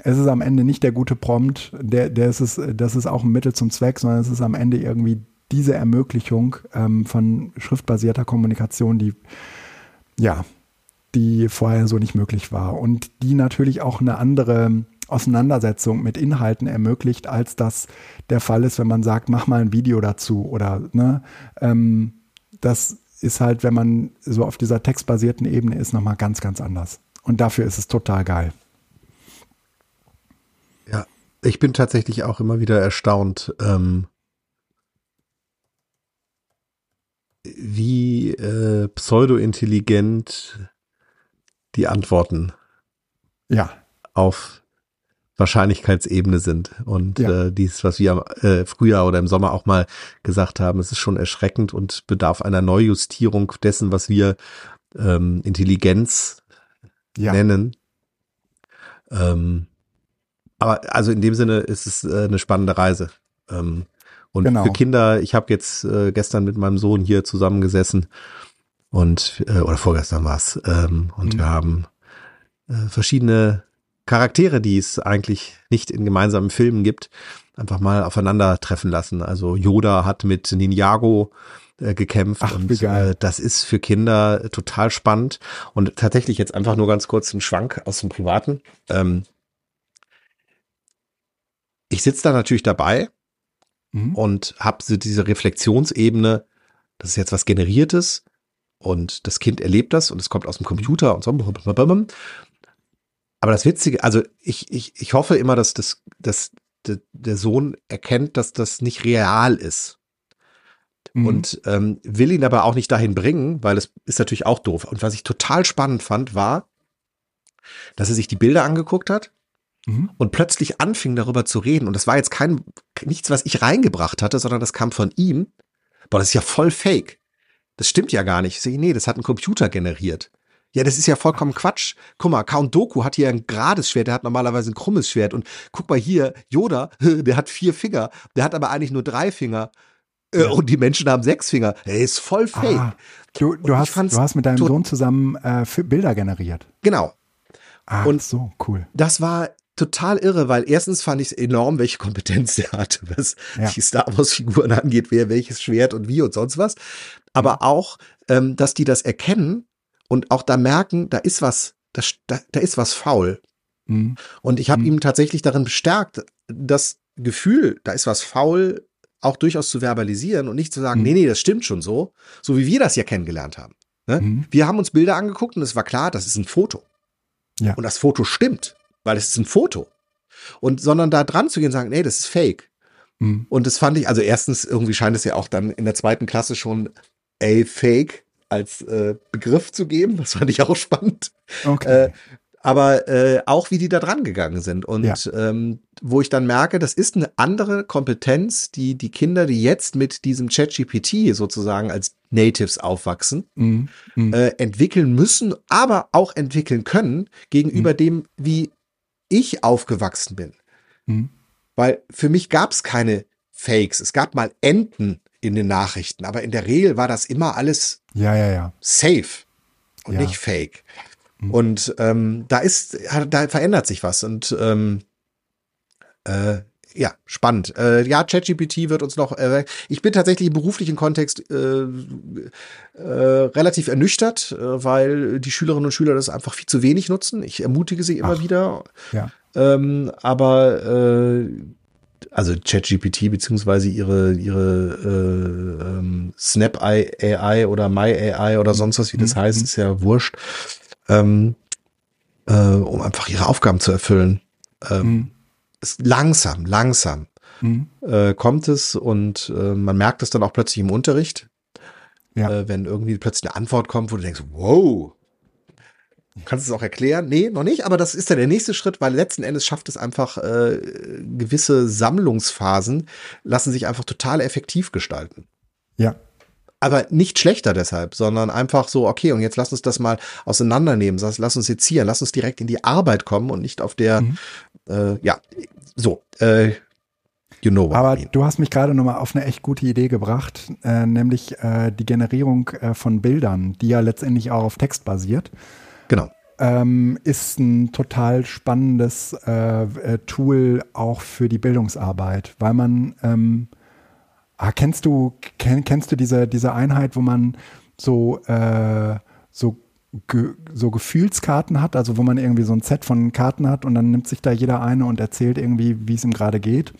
es ist am Ende nicht der gute Prompt, der, der ist es, das ist auch ein Mittel zum Zweck, sondern es ist am Ende irgendwie diese Ermöglichung ähm, von schriftbasierter Kommunikation, die ja, die vorher so nicht möglich war und die natürlich auch eine andere Auseinandersetzung mit Inhalten ermöglicht, als das der Fall ist, wenn man sagt, mach mal ein Video dazu oder ne, ähm, das ist halt, wenn man so auf dieser textbasierten Ebene ist, nochmal ganz, ganz anders. Und dafür ist es total geil. Ich bin tatsächlich auch immer wieder erstaunt, ähm, wie äh, pseudo-intelligent die Antworten ja. auf Wahrscheinlichkeitsebene sind. Und ja. äh, dies, was wir äh, früher oder im Sommer auch mal gesagt haben, es ist schon erschreckend und bedarf einer Neujustierung dessen, was wir ähm, Intelligenz ja. nennen. Ähm, aber also in dem Sinne ist es äh, eine spannende Reise. Ähm, und genau. für Kinder, ich habe jetzt äh, gestern mit meinem Sohn hier zusammengesessen und äh, oder vorgestern war's ähm, und mhm. wir haben äh, verschiedene Charaktere, die es eigentlich nicht in gemeinsamen Filmen gibt, einfach mal aufeinandertreffen lassen. Also Yoda hat mit Ninjago äh, gekämpft Ach, und äh, das ist für Kinder total spannend und tatsächlich jetzt einfach nur ganz kurz ein Schwank aus dem Privaten. Ähm, ich sitze da natürlich dabei mhm. und habe so diese Reflexionsebene, das ist jetzt was Generiertes und das Kind erlebt das und es kommt aus dem Computer und so. Aber das Witzige, also ich, ich, ich hoffe immer, dass, das, dass der Sohn erkennt, dass das nicht real ist. Mhm. Und ähm, will ihn aber auch nicht dahin bringen, weil es ist natürlich auch doof. Und was ich total spannend fand, war, dass er sich die Bilder angeguckt hat mhm. und plötzlich anfing darüber zu reden. Und das war jetzt kein nichts, was ich reingebracht hatte, sondern das kam von ihm. Boah, das ist ja voll fake. Das stimmt ja gar nicht. Ich sehe, nee, das hat ein Computer generiert. Ja, das ist ja vollkommen Quatsch. Guck mal, Count Doku hat hier ein gerades Schwert, der hat normalerweise ein krummes Schwert. Und guck mal hier, Yoda, der hat vier Finger, der hat aber eigentlich nur drei Finger. Äh, ja. Und die Menschen haben sechs Finger. Er ist voll fake. Ah, du, du, hast, du hast mit deinem Sohn zusammen äh, Bilder generiert. Genau. Ah, und so, cool. Das war total irre, weil erstens fand ich es enorm, welche Kompetenz der hatte, was ja. die Star Wars Figuren angeht, wer welches Schwert und wie und sonst was. Aber mhm. auch, ähm, dass die das erkennen und auch da merken, da ist was, da, da, da ist was faul. Mhm. Und ich habe mhm. ihm tatsächlich darin bestärkt, das Gefühl, da ist was faul, auch durchaus zu verbalisieren und nicht zu sagen, mhm. nee, nee, das stimmt schon so, so wie wir das ja kennengelernt haben. Ne? Mhm. Wir haben uns Bilder angeguckt und es war klar, das ist ein Foto. Ja. Und das Foto stimmt, weil es ist ein Foto. Und sondern da dran zu gehen und sagen, nee, das ist fake. Mhm. Und das fand ich, also erstens, irgendwie scheint es ja auch dann in der zweiten Klasse schon a fake als äh, Begriff zu geben. Das fand ich auch spannend. Okay. Äh, aber äh, auch wie die da dran gegangen sind und ja. ähm, wo ich dann merke, das ist eine andere Kompetenz, die die Kinder, die jetzt mit diesem ChatGPT sozusagen als Natives aufwachsen, mhm. Mhm. Äh, entwickeln müssen, aber auch entwickeln können gegenüber mhm. dem, wie ich aufgewachsen bin. Mhm. Weil für mich gab es keine Fakes. Es gab mal Enten in den Nachrichten, aber in der Regel war das immer alles ja, ja, ja. safe und ja. nicht fake. Mhm. Und ähm, da ist, da verändert sich was und ähm, äh, ja, spannend. Äh, ja, ChatGPT wird uns noch. Äh, ich bin tatsächlich im beruflichen Kontext äh, äh, relativ ernüchtert, äh, weil die Schülerinnen und Schüler das einfach viel zu wenig nutzen. Ich ermutige sie immer Ach, wieder. Ja. Ähm, aber äh, also ChatGPT beziehungsweise ihre ihre äh, ähm, Snap AI oder My AI oder sonst was, wie das mhm. heißt, ist ja wurscht ähm, äh, um einfach ihre Aufgaben zu erfüllen. Ähm, mhm. Ist langsam, langsam mhm. äh, kommt es und äh, man merkt es dann auch plötzlich im Unterricht, ja. äh, wenn irgendwie plötzlich eine Antwort kommt, wo du denkst, wow, Kannst du es auch erklären? Nee, noch nicht, aber das ist ja der nächste Schritt, weil letzten Endes schafft es einfach, äh, gewisse Sammlungsphasen lassen sich einfach total effektiv gestalten. Ja, aber nicht schlechter deshalb, sondern einfach so, okay, und jetzt lass uns das mal auseinandernehmen, lass uns sezieren, lass uns direkt in die Arbeit kommen und nicht auf der, mhm. Äh, ja, so, äh, You know Aber I mean. du hast mich gerade nochmal auf eine echt gute Idee gebracht, äh, nämlich äh, die Generierung äh, von Bildern, die ja letztendlich auch auf Text basiert. Genau. Ähm, ist ein total spannendes äh, äh, Tool auch für die Bildungsarbeit, weil man ähm, Ah, kennst du, kenn, kennst du diese, diese Einheit, wo man so, äh, so, ge, so Gefühlskarten hat, also wo man irgendwie so ein Set von Karten hat und dann nimmt sich da jeder eine und erzählt irgendwie, wie es ihm gerade geht.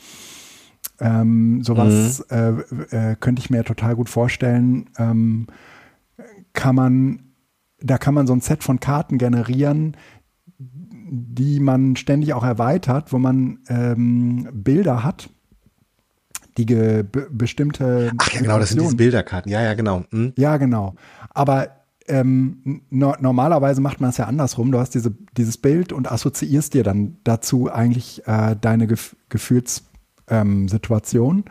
Ähm, sowas mhm. äh, äh, könnte ich mir total gut vorstellen. Ähm, kann man, da kann man so ein Set von Karten generieren, die man ständig auch erweitert, wo man ähm, Bilder hat die bestimmte. Ach ja, genau, das sind diese Bilderkarten. Ja, ja, genau. Hm. Ja, genau. Aber ähm, no normalerweise macht man es ja andersrum. Du hast diese, dieses Bild und assoziierst dir dann dazu eigentlich äh, deine Gef Gefühlssituation. Ähm,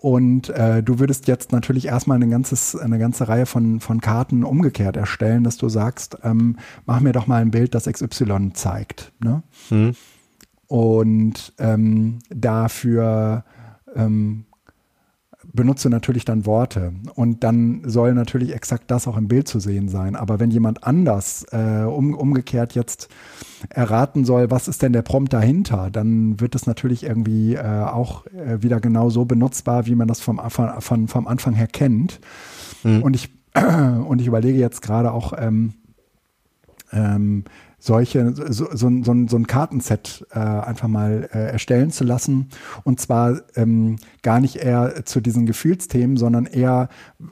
und äh, du würdest jetzt natürlich erstmal eine, ganzes, eine ganze Reihe von, von Karten umgekehrt erstellen, dass du sagst, ähm, mach mir doch mal ein Bild, das XY zeigt. Ne? Hm. Und ähm, dafür ähm, benutze natürlich dann Worte und dann soll natürlich exakt das auch im Bild zu sehen sein. Aber wenn jemand anders äh, um, umgekehrt jetzt erraten soll, was ist denn der Prompt dahinter, dann wird es natürlich irgendwie äh, auch äh, wieder genau so benutzbar, wie man das vom, von, vom Anfang her kennt. Mhm. Und, ich, und ich überlege jetzt gerade auch, ähm, ähm, solche, so, so, so, so ein Kartenset äh, einfach mal äh, erstellen zu lassen. Und zwar ähm, gar nicht eher zu diesen Gefühlsthemen, sondern eher,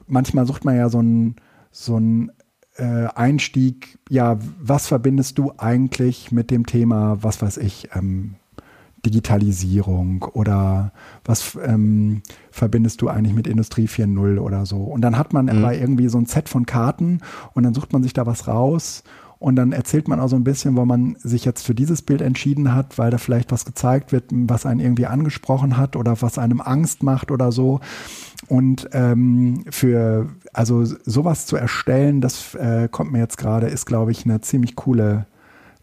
manchmal sucht man ja so ein, so ein äh, Einstieg, ja, was verbindest du eigentlich mit dem Thema, was weiß ich, ähm, Digitalisierung oder was ähm, verbindest du eigentlich mit Industrie 4.0 oder so. Und dann hat man mhm. aber irgendwie so ein Set von Karten und dann sucht man sich da was raus und dann erzählt man auch so ein bisschen, warum man sich jetzt für dieses Bild entschieden hat, weil da vielleicht was gezeigt wird, was einen irgendwie angesprochen hat oder was einem Angst macht oder so. Und ähm, für, also sowas zu erstellen, das äh, kommt mir jetzt gerade, ist, glaube ich, eine ziemlich coole,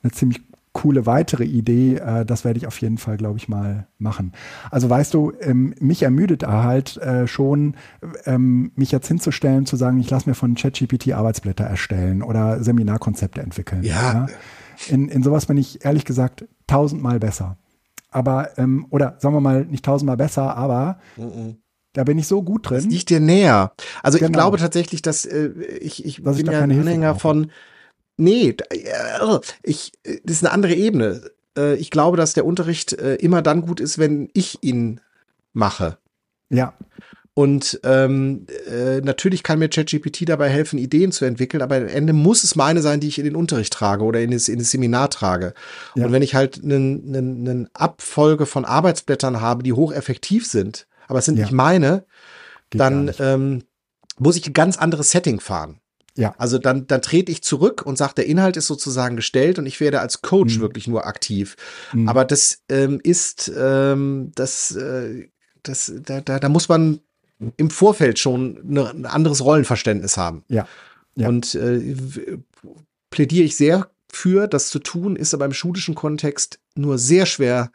eine ziemlich coole weitere Idee. Äh, das werde ich auf jeden Fall, glaube ich, mal machen. Also weißt du, ähm, mich ermüdet da halt äh, schon, ähm, mich jetzt hinzustellen, zu sagen, ich lasse mir von ChatGPT Arbeitsblätter erstellen oder Seminarkonzepte entwickeln. Ja. ja. In, in sowas bin ich ehrlich gesagt tausendmal besser. Aber, ähm, oder sagen wir mal, nicht tausendmal besser, aber mhm. Da bin ich so gut drin. Das liegt dir näher. Also genau. ich glaube tatsächlich, dass äh, ich, ich dass bin ich ja ein Anhänger von, Nee, äh, ich, das ist eine andere Ebene. Äh, ich glaube, dass der Unterricht äh, immer dann gut ist, wenn ich ihn mache. Ja. Und ähm, äh, natürlich kann mir ChatGPT dabei helfen, Ideen zu entwickeln, aber am Ende muss es meine sein, die ich in den Unterricht trage oder in das, in das Seminar trage. Ja. Und wenn ich halt eine ne Abfolge von Arbeitsblättern habe, die hocheffektiv sind, aber es sind ja. nicht meine, Geht dann ähm, muss ich ein ganz anderes Setting fahren. Ja. Also dann, dann trete ich zurück und sage, der Inhalt ist sozusagen gestellt und ich werde als Coach mhm. wirklich nur aktiv. Mhm. Aber das ähm, ist, ähm, das, äh, das, da, da, da muss man im Vorfeld schon eine, ein anderes Rollenverständnis haben. Ja. ja. Und äh, plädiere ich sehr für, das zu tun, ist aber im schulischen Kontext nur sehr schwer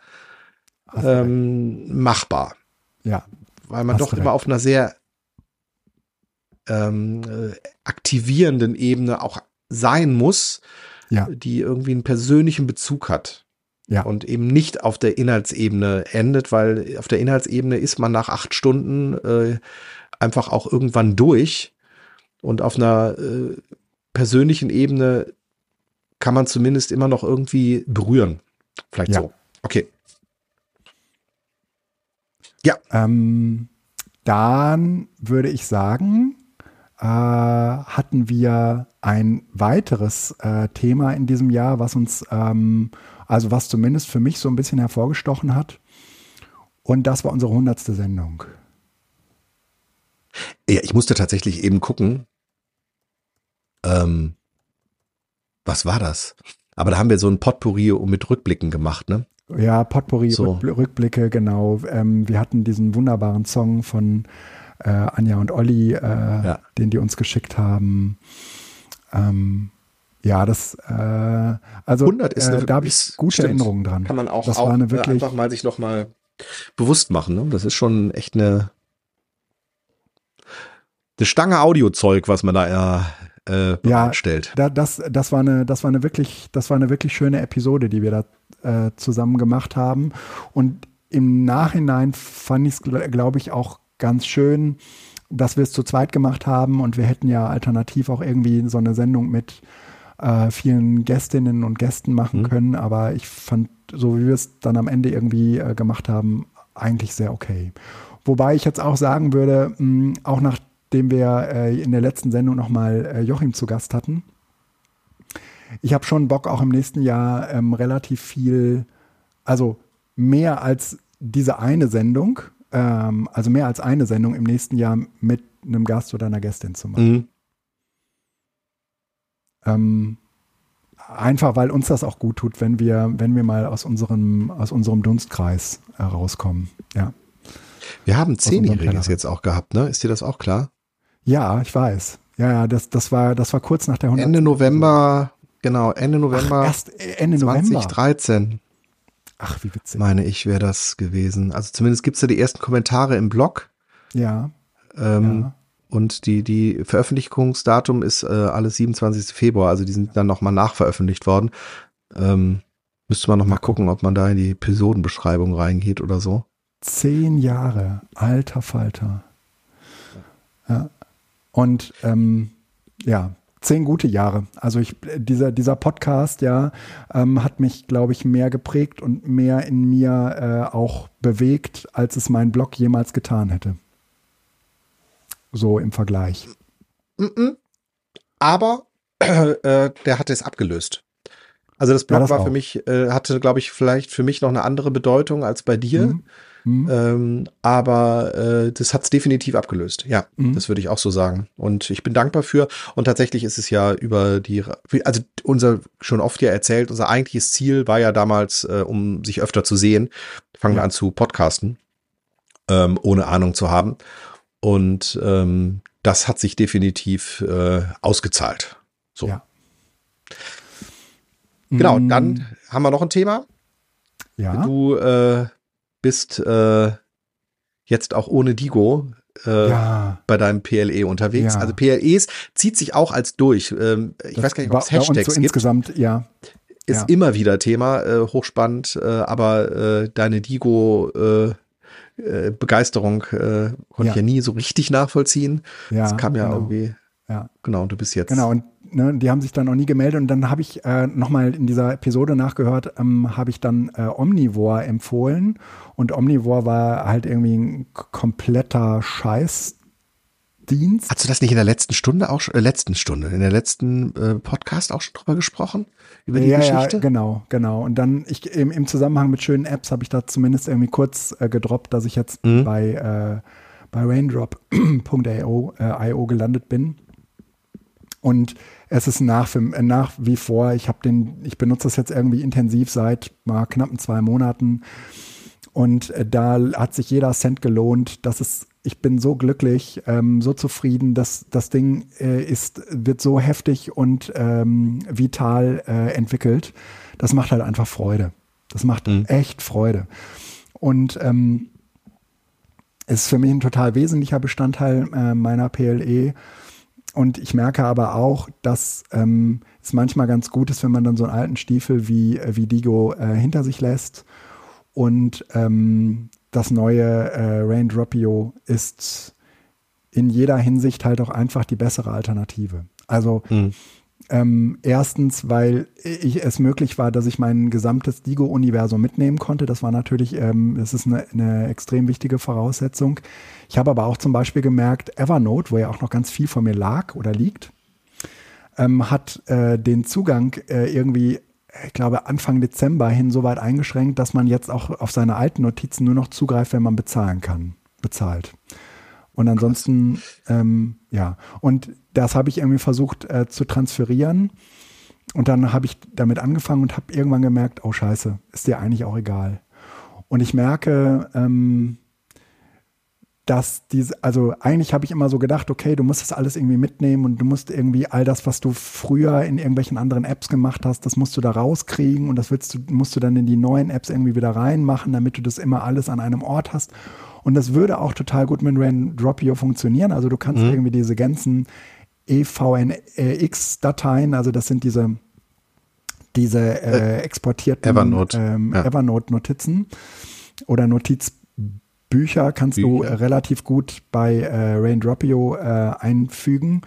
ähm, machbar. Ja. Weil man doch immer auf einer sehr ähm, äh, aktivierenden Ebene auch sein muss, ja. die irgendwie einen persönlichen Bezug hat. Ja. Und eben nicht auf der Inhaltsebene endet, weil auf der Inhaltsebene ist man nach acht Stunden äh, einfach auch irgendwann durch. Und auf einer äh, persönlichen Ebene kann man zumindest immer noch irgendwie berühren. Vielleicht ja. so. Okay. Ja. Ähm, dann würde ich sagen, äh, hatten wir ein weiteres äh, Thema in diesem Jahr, was uns, ähm, also was zumindest für mich so ein bisschen hervorgestochen hat. Und das war unsere hundertste Sendung. Ja, ich musste tatsächlich eben gucken. Ähm, was war das? Aber da haben wir so ein Potpourri mit Rückblicken gemacht, ne? Ja, Potpourri, so. Rückblicke, genau. Ähm, wir hatten diesen wunderbaren Song von äh, Anja und Olli, äh, ja. den die uns geschickt haben. Ähm, ja, das, äh, also 100 ist eine, äh, da habe ich gute stimmt. Erinnerungen dran. Kann man auch, das auch war eine äh, wirklich, einfach mal sich noch mal bewusst machen. Ne? Das ist schon echt eine, eine Stange Audiozeug, was man da äh, bereitstellt. Ja, da, das, das war eine, das war eine wirklich, das war eine wirklich schöne Episode, die wir da äh, zusammen gemacht haben. Und im Nachhinein fand ich es, glaube ich, auch ganz schön, dass wir es zu zweit gemacht haben und wir hätten ja alternativ auch irgendwie so eine Sendung mit äh, vielen Gästinnen und Gästen machen mhm. können, aber ich fand, so wie wir es dann am Ende irgendwie äh, gemacht haben, eigentlich sehr okay. Wobei ich jetzt auch sagen würde, mh, auch nachdem wir äh, in der letzten Sendung nochmal äh, Joachim zu Gast hatten, ich habe schon Bock, auch im nächsten Jahr ähm, relativ viel, also mehr als diese eine Sendung, ähm, also mehr als eine Sendung im nächsten Jahr mit einem Gast oder einer Gästin zu machen. Mhm. Ähm, einfach weil uns das auch gut tut, wenn wir, wenn wir mal aus unserem, aus unserem Dunstkreis äh, rauskommen. Ja. Wir haben Zehnjähriges jetzt auch gehabt, ne? Ist dir das auch klar? Ja, ich weiß. Ja, ja, das, das war, das war kurz nach der 100. Ende November, genau, Ende November. Ach, erst Ende 2013. November. Ach, wie witzig. Meine ich, wäre das gewesen. Also zumindest gibt es ja die ersten Kommentare im Blog. Ja. Ähm, ja. Und die, die Veröffentlichungsdatum ist äh, alles 27. Februar, also die sind dann nochmal nachveröffentlicht worden. Ähm, müsste man nochmal gucken, ob man da in die Episodenbeschreibung reingeht oder so. Zehn Jahre, alter Falter. Ja. Und ähm, ja, zehn gute Jahre. Also ich, dieser, dieser Podcast, ja, ähm, hat mich, glaube ich, mehr geprägt und mehr in mir äh, auch bewegt, als es mein Blog jemals getan hätte. So im Vergleich. Aber äh, der hatte es abgelöst. Also das Blog ja, das war auch. für mich, äh, hatte, glaube ich, vielleicht für mich noch eine andere Bedeutung als bei dir. Mhm. Mhm. Ähm, aber äh, das hat es definitiv abgelöst. Ja, mhm. das würde ich auch so sagen. Und ich bin dankbar für. Und tatsächlich ist es ja über die, also unser schon oft ja erzählt, unser eigentliches Ziel war ja damals, äh, um sich öfter zu sehen, fangen ja. wir an zu podcasten, ähm, ohne Ahnung zu haben. Und ähm, das hat sich definitiv äh, ausgezahlt. So. Ja. Genau, dann mhm. haben wir noch ein Thema. Ja. Du äh, bist äh, jetzt auch ohne Digo äh, ja. bei deinem PLE unterwegs. Ja. Also PLEs zieht sich auch als durch. Ähm, ich das weiß gar nicht, ob es Hashtags so gibt. Insgesamt, ja. Ist ja. immer wieder Thema, äh, hochspannend, äh, aber äh, deine Digo äh, äh, Begeisterung konnte ich ja nie so richtig nachvollziehen. Ja, das kam ja genau. irgendwie. Ja. Genau, und du bist jetzt. Genau, und ne, die haben sich dann auch nie gemeldet und dann habe ich äh, nochmal in dieser Episode nachgehört, ähm, habe ich dann äh, Omnivore empfohlen und Omnivore war halt irgendwie ein kompletter Scheiß. Dienst. Hast du das nicht in der letzten Stunde auch äh, letzten Stunde, in der letzten äh, Podcast auch schon drüber gesprochen? Über die ja, Geschichte? Ja, genau, genau. Und dann ich im, im Zusammenhang mit schönen Apps habe ich da zumindest irgendwie kurz äh, gedroppt, dass ich jetzt mhm. bei, äh, bei raindrop.io äh, gelandet bin. Und es ist nach, nach wie vor, ich habe den, ich benutze das jetzt irgendwie intensiv seit mal knappen zwei Monaten. Und äh, da hat sich jeder Cent gelohnt. Das ist ich bin so glücklich, ähm, so zufrieden, dass das Ding äh, ist, wird so heftig und ähm, vital äh, entwickelt. Das macht halt einfach Freude. Das macht mhm. echt Freude. Und ähm, ist für mich ein total wesentlicher Bestandteil äh, meiner PLE. Und ich merke aber auch, dass ähm, es manchmal ganz gut ist, wenn man dann so einen alten Stiefel wie, wie Digo äh, hinter sich lässt und ähm, das neue äh, Raindropio ist in jeder Hinsicht halt auch einfach die bessere Alternative. Also hm. Ähm, erstens, weil ich, es möglich war, dass ich mein gesamtes Digo-Universum mitnehmen konnte. Das war natürlich, ähm, das ist eine, eine extrem wichtige Voraussetzung. Ich habe aber auch zum Beispiel gemerkt, Evernote, wo ja auch noch ganz viel von mir lag oder liegt, ähm, hat äh, den Zugang äh, irgendwie ich glaube, Anfang Dezember hin so weit eingeschränkt, dass man jetzt auch auf seine alten Notizen nur noch zugreift, wenn man bezahlen kann, bezahlt. Und ansonsten, ähm, ja, und das habe ich irgendwie versucht äh, zu transferieren. Und dann habe ich damit angefangen und habe irgendwann gemerkt, oh scheiße, ist dir eigentlich auch egal. Und ich merke, ähm, dass diese, also eigentlich habe ich immer so gedacht, okay, du musst das alles irgendwie mitnehmen und du musst irgendwie all das, was du früher in irgendwelchen anderen Apps gemacht hast, das musst du da rauskriegen und das willst du, musst du dann in die neuen Apps irgendwie wieder reinmachen, damit du das immer alles an einem Ort hast. Und das würde auch total gut mit Raindropio funktionieren. Also du kannst mhm. irgendwie diese ganzen EVNX-Dateien, also das sind diese, diese äh, exportierten Evernote, ähm, ja. Evernote-Notizen oder Notiz Bücher kannst Bücher. du äh, relativ gut bei äh, Raindropio äh, einfügen.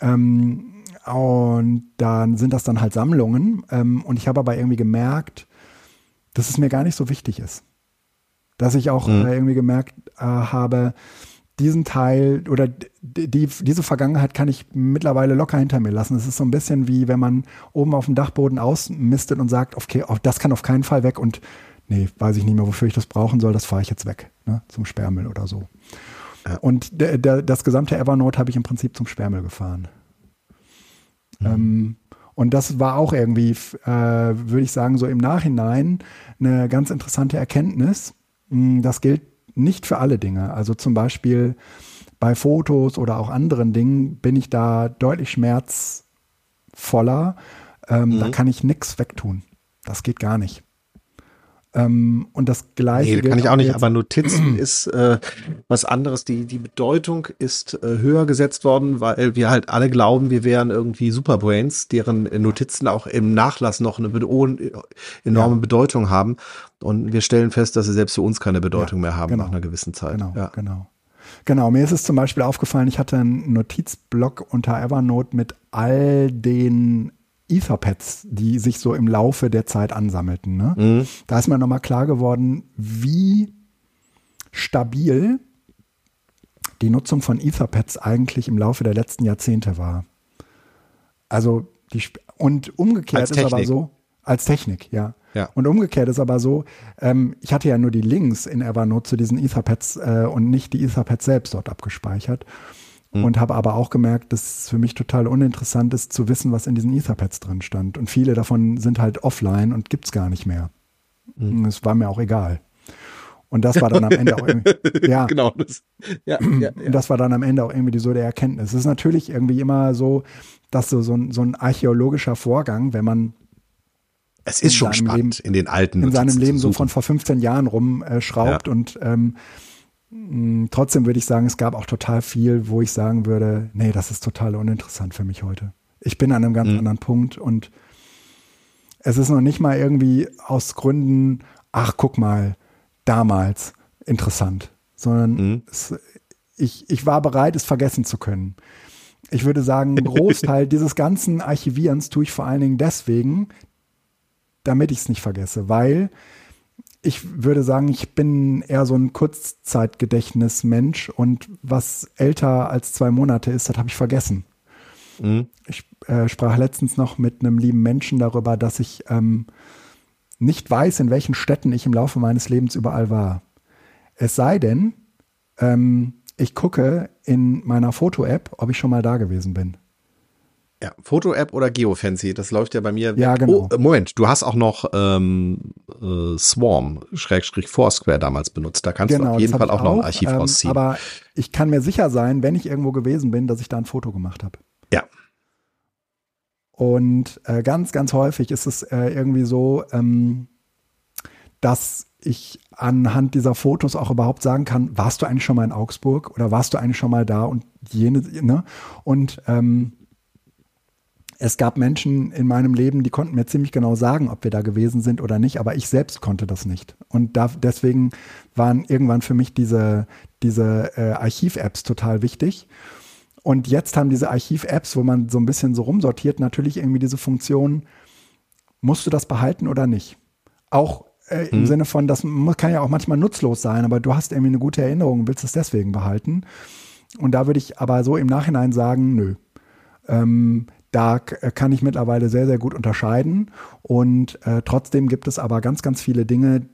Ähm, und dann sind das dann halt Sammlungen. Ähm, und ich habe aber irgendwie gemerkt, dass es mir gar nicht so wichtig ist. Dass ich auch mhm. äh, irgendwie gemerkt äh, habe, diesen Teil oder die, diese Vergangenheit kann ich mittlerweile locker hinter mir lassen. Es ist so ein bisschen wie, wenn man oben auf dem Dachboden ausmistet und sagt, okay, das kann auf keinen Fall weg und nee, weiß ich nicht mehr, wofür ich das brauchen soll, das fahre ich jetzt weg, ne, zum Sperrmüll oder so. Ja. Und der, der, das gesamte Evernote habe ich im Prinzip zum Sperrmüll gefahren. Mhm. Ähm, und das war auch irgendwie, äh, würde ich sagen, so im Nachhinein eine ganz interessante Erkenntnis. Hm, das gilt nicht für alle Dinge. Also zum Beispiel bei Fotos oder auch anderen Dingen bin ich da deutlich schmerzvoller. Ähm, mhm. Da kann ich nichts wegtun. Das geht gar nicht. Ähm, und das gleiche. Nee, kann ich auch nicht, aber Notizen ist äh, was anderes. Die, die Bedeutung ist äh, höher gesetzt worden, weil wir halt alle glauben, wir wären irgendwie Superbrains, deren Notizen auch im Nachlass noch eine enorme ja. Bedeutung haben. Und wir stellen fest, dass sie selbst für uns keine Bedeutung ja, mehr haben genau. nach einer gewissen Zeit. Genau, ja. genau. Genau, mir ist es zum Beispiel aufgefallen, ich hatte einen Notizblock unter Evernote mit all den Etherpads, die sich so im Laufe der Zeit ansammelten. Ne? Mhm. Da ist mir nochmal klar geworden, wie stabil die Nutzung von Etherpads eigentlich im Laufe der letzten Jahrzehnte war. Also die und umgekehrt ist aber so als Technik, ja. ja. Und umgekehrt ist aber so, ähm, ich hatte ja nur die Links in Evernote zu diesen Etherpads äh, und nicht die Etherpads selbst dort abgespeichert. Mhm. Und habe aber auch gemerkt, dass es für mich total uninteressant ist, zu wissen, was in diesen Etherpads drin stand. Und viele davon sind halt offline und gibt es gar nicht mehr. Mhm. Es war mir auch egal. Und das war dann am Ende auch irgendwie, ja, genau, das, ja, ja, ja. das war dann am Ende auch irgendwie so der Erkenntnis. Es ist natürlich irgendwie immer so, dass so, so, ein, so ein archäologischer Vorgang, wenn man es ist schon spannend, Leben, in den alten In seinem Leben so von vor 15 Jahren rumschraubt äh, und ähm, trotzdem würde ich sagen, es gab auch total viel, wo ich sagen würde, nee, das ist total uninteressant für mich heute. Ich bin an einem ganz mhm. anderen Punkt und es ist noch nicht mal irgendwie aus Gründen, ach, guck mal, damals interessant, sondern mhm. es, ich, ich war bereit, es vergessen zu können. Ich würde sagen, ein Großteil dieses ganzen Archivierens tue ich vor allen Dingen deswegen, damit ich es nicht vergesse, weil ich würde sagen, ich bin eher so ein Kurzzeitgedächtnismensch und was älter als zwei Monate ist, das habe ich vergessen. Mhm. Ich äh, sprach letztens noch mit einem lieben Menschen darüber, dass ich ähm, nicht weiß, in welchen Städten ich im Laufe meines Lebens überall war. Es sei denn, ähm, ich gucke in meiner Foto-App, ob ich schon mal da gewesen bin. Ja, Foto-App oder Geofancy, das läuft ja bei mir. Ja, genau. Oh, Moment, du hast auch noch ähm, äh, Swarm, Schrägstrich Foursquare damals benutzt. Da kannst genau, du auf jeden Fall auch, auch, noch ein Archiv ähm, rausziehen. Aber ich kann mir sicher sein, wenn ich irgendwo gewesen bin, dass ich da ein Foto gemacht habe. Ja. Und äh, ganz, ganz häufig ist es äh, irgendwie so, ähm, dass ich anhand dieser Fotos auch überhaupt sagen kann, warst du eigentlich schon mal in Augsburg oder warst du eigentlich schon mal da und jene, ne? Und ähm, es gab Menschen in meinem Leben, die konnten mir ziemlich genau sagen, ob wir da gewesen sind oder nicht, aber ich selbst konnte das nicht. Und da, deswegen waren irgendwann für mich diese, diese äh, Archiv-Apps total wichtig. Und jetzt haben diese Archiv-Apps, wo man so ein bisschen so rumsortiert, natürlich irgendwie diese Funktion, musst du das behalten oder nicht? Auch äh, im hm. Sinne von, das kann ja auch manchmal nutzlos sein, aber du hast irgendwie eine gute Erinnerung und willst es deswegen behalten. Und da würde ich aber so im Nachhinein sagen, nö. Ähm, da äh, kann ich mittlerweile sehr, sehr gut unterscheiden. Und äh, trotzdem gibt es aber ganz, ganz viele Dinge,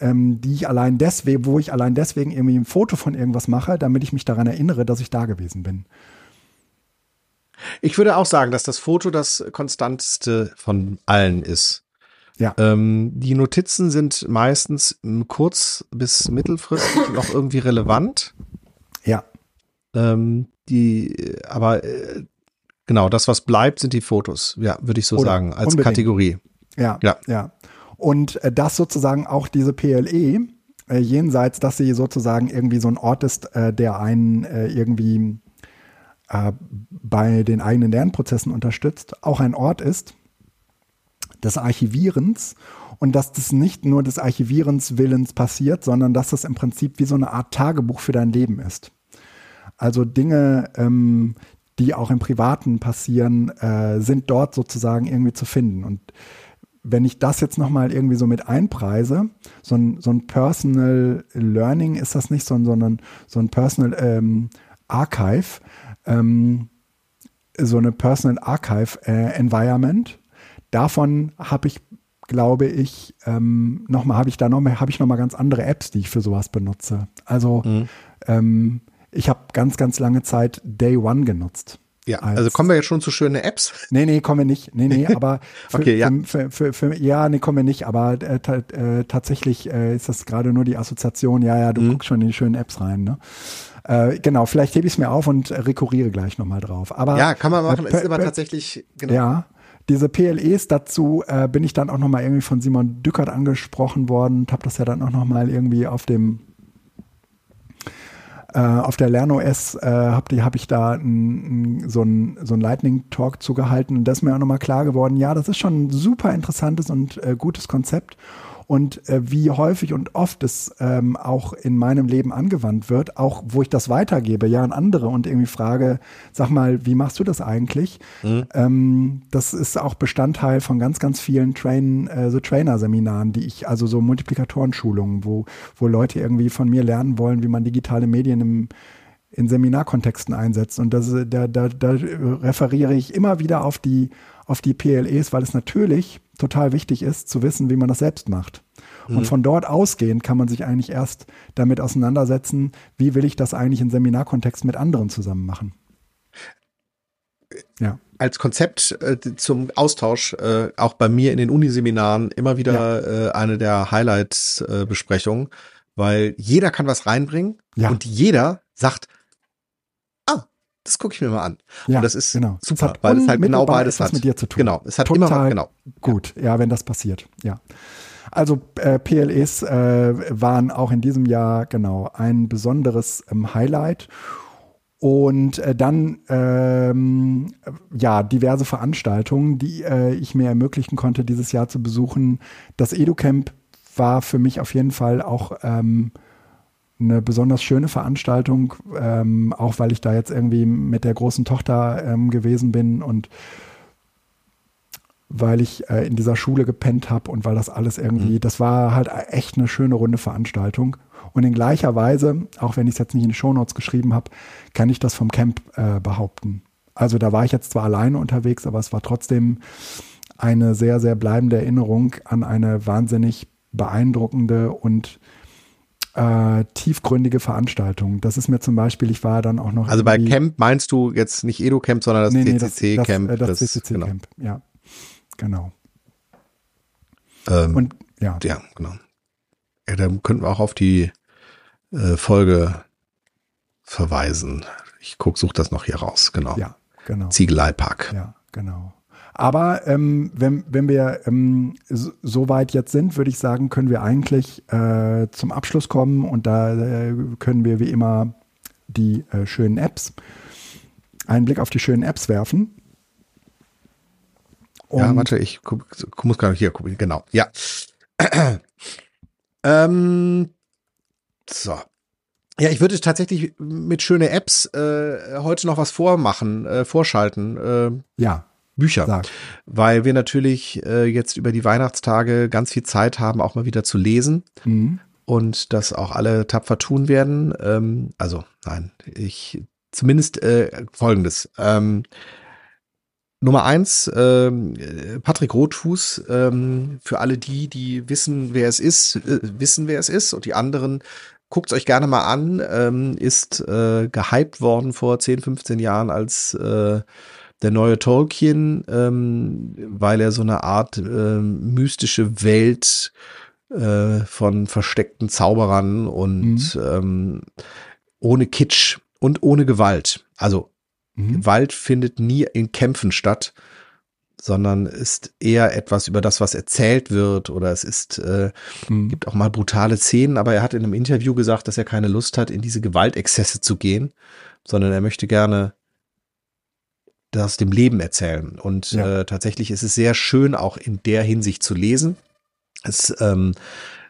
ähm, die ich allein deswegen, wo ich allein deswegen irgendwie ein Foto von irgendwas mache, damit ich mich daran erinnere, dass ich da gewesen bin. Ich würde auch sagen, dass das Foto das konstanteste von allen ist. Ja. Ähm, die Notizen sind meistens kurz bis mittelfristig noch irgendwie relevant. Ja. Ähm, die, aber äh, Genau, das, was bleibt, sind die Fotos. Ja, würde ich so Oder sagen, als unbedingt. Kategorie. Ja, ja. ja. Und äh, das sozusagen auch diese PLE, äh, jenseits, dass sie sozusagen irgendwie so ein Ort ist, äh, der einen äh, irgendwie äh, bei den eigenen Lernprozessen unterstützt, auch ein Ort ist des Archivierens und dass das nicht nur des Archivierens Willens passiert, sondern dass das im Prinzip wie so eine Art Tagebuch für dein Leben ist. Also Dinge, ähm, die auch im Privaten passieren, äh, sind dort sozusagen irgendwie zu finden. Und wenn ich das jetzt nochmal irgendwie so mit einpreise, so ein, so ein Personal Learning ist das nicht, sondern so ein Personal ähm, Archive, ähm, so eine Personal Archive äh, Environment. Davon habe ich, glaube ich, ähm, nochmal, habe ich da nochmal, habe ich nochmal ganz andere Apps, die ich für sowas benutze. Also mhm. ähm, ich habe ganz, ganz lange Zeit Day One genutzt. Ja, also kommen wir jetzt schon zu schönen Apps? Nee, nee, kommen wir nicht. Nee, nee, aber für, okay, ja. Für, für, für, ja, nee, kommen wir nicht, aber äh, äh, tatsächlich äh, ist das gerade nur die Assoziation, ja, ja, du mhm. guckst schon in die schönen Apps rein, ne? Äh, genau, vielleicht hebe ich es mir auf und rekurriere gleich nochmal drauf. Aber, ja, kann man machen, äh, ist aber tatsächlich, genau. Ja, diese PLEs dazu äh, bin ich dann auch nochmal irgendwie von Simon Dückert angesprochen worden und habe das ja dann auch nochmal irgendwie auf dem äh, auf der LernOS äh, habe hab ich da n, n, so einen so Lightning-Talk zugehalten und da ist mir auch nochmal klar geworden, ja, das ist schon ein super interessantes und äh, gutes Konzept und äh, wie häufig und oft es ähm, auch in meinem Leben angewandt wird, auch wo ich das weitergebe, ja, an andere und irgendwie frage, sag mal, wie machst du das eigentlich? Mhm. Ähm, das ist auch Bestandteil von ganz, ganz vielen Train, äh, so Trainer-Seminaren, die ich, also so Multiplikatorenschulungen, wo, wo Leute irgendwie von mir lernen wollen, wie man digitale Medien im in Seminarkontexten einsetzt. Und das, da, da, da referiere ich immer wieder auf die, auf die PLEs, weil es natürlich total wichtig ist, zu wissen, wie man das selbst macht. Mhm. Und von dort ausgehend kann man sich eigentlich erst damit auseinandersetzen, wie will ich das eigentlich in Seminarkontext mit anderen zusammen machen. Ja. Als Konzept äh, zum Austausch, äh, auch bei mir in den Uniseminaren, immer wieder ja. äh, eine der Highlights-Besprechungen, weil jeder kann was reinbringen ja. und jeder sagt, das gucke ich mir mal an. Ja, und das ist genau. super, weil es halt genau beides hat. mit dir zu tun. Genau, es hat Total immer genau. Gut, ja, wenn das passiert, ja. Also äh, PLEs äh, waren auch in diesem Jahr genau ein besonderes ähm, Highlight. Und äh, dann ähm, ja diverse Veranstaltungen, die äh, ich mir ermöglichen konnte, dieses Jahr zu besuchen. Das EduCamp war für mich auf jeden Fall auch ähm, eine besonders schöne Veranstaltung, ähm, auch weil ich da jetzt irgendwie mit der großen Tochter ähm, gewesen bin und weil ich äh, in dieser Schule gepennt habe und weil das alles irgendwie, mhm. das war halt echt eine schöne runde Veranstaltung. Und in gleicher Weise, auch wenn ich es jetzt nicht in die Shownotes geschrieben habe, kann ich das vom Camp äh, behaupten. Also da war ich jetzt zwar alleine unterwegs, aber es war trotzdem eine sehr, sehr bleibende Erinnerung an eine wahnsinnig beeindruckende und äh, tiefgründige Veranstaltung. Das ist mir zum Beispiel, ich war dann auch noch. Also bei Camp meinst du jetzt nicht Edo Camp, sondern das nee, nee, CCC-Camp? Das, das, das, das CCC-Camp, genau. ja. Genau. Ähm, und ja. Ja, genau. Ja, dann könnten wir auch auf die äh, Folge verweisen. Ich guck, such das noch hier raus, genau. Ja, genau. Ziegeleipark. Ja, genau. Aber ähm, wenn, wenn wir ähm, so, weit jetzt sind, würde ich sagen, können wir eigentlich äh, zum Abschluss kommen und da äh, können wir wie immer die äh, schönen Apps, einen Blick auf die schönen Apps werfen. Und ja, warte, ich guck, muss gerade hier gucken, genau. Ja. ähm, so. Ja, ich würde tatsächlich mit schöne Apps äh, heute noch was vormachen, äh, vorschalten. Äh, ja. Bücher. Sag. Weil wir natürlich äh, jetzt über die Weihnachtstage ganz viel Zeit haben, auch mal wieder zu lesen. Mhm. Und das auch alle tapfer tun werden. Ähm, also, nein, ich zumindest äh, folgendes. Ähm, Nummer eins, ähm, Patrick Rotfuß, ähm, für alle die, die wissen, wer es ist, äh, wissen, wer es ist und die anderen, guckt euch gerne mal an, ähm, ist äh, gehypt worden vor 10, 15 Jahren als äh, der neue Tolkien, ähm, weil er so eine Art äh, mystische Welt äh, von versteckten Zauberern und mhm. ähm, ohne Kitsch und ohne Gewalt. Also Mhm. Gewalt findet nie in Kämpfen statt, sondern ist eher etwas über das, was erzählt wird oder es ist, äh, mhm. gibt auch mal brutale Szenen, aber er hat in einem Interview gesagt, dass er keine Lust hat, in diese Gewaltexzesse zu gehen, sondern er möchte gerne das dem Leben erzählen. Und ja. äh, tatsächlich ist es sehr schön, auch in der Hinsicht zu lesen. Es ähm,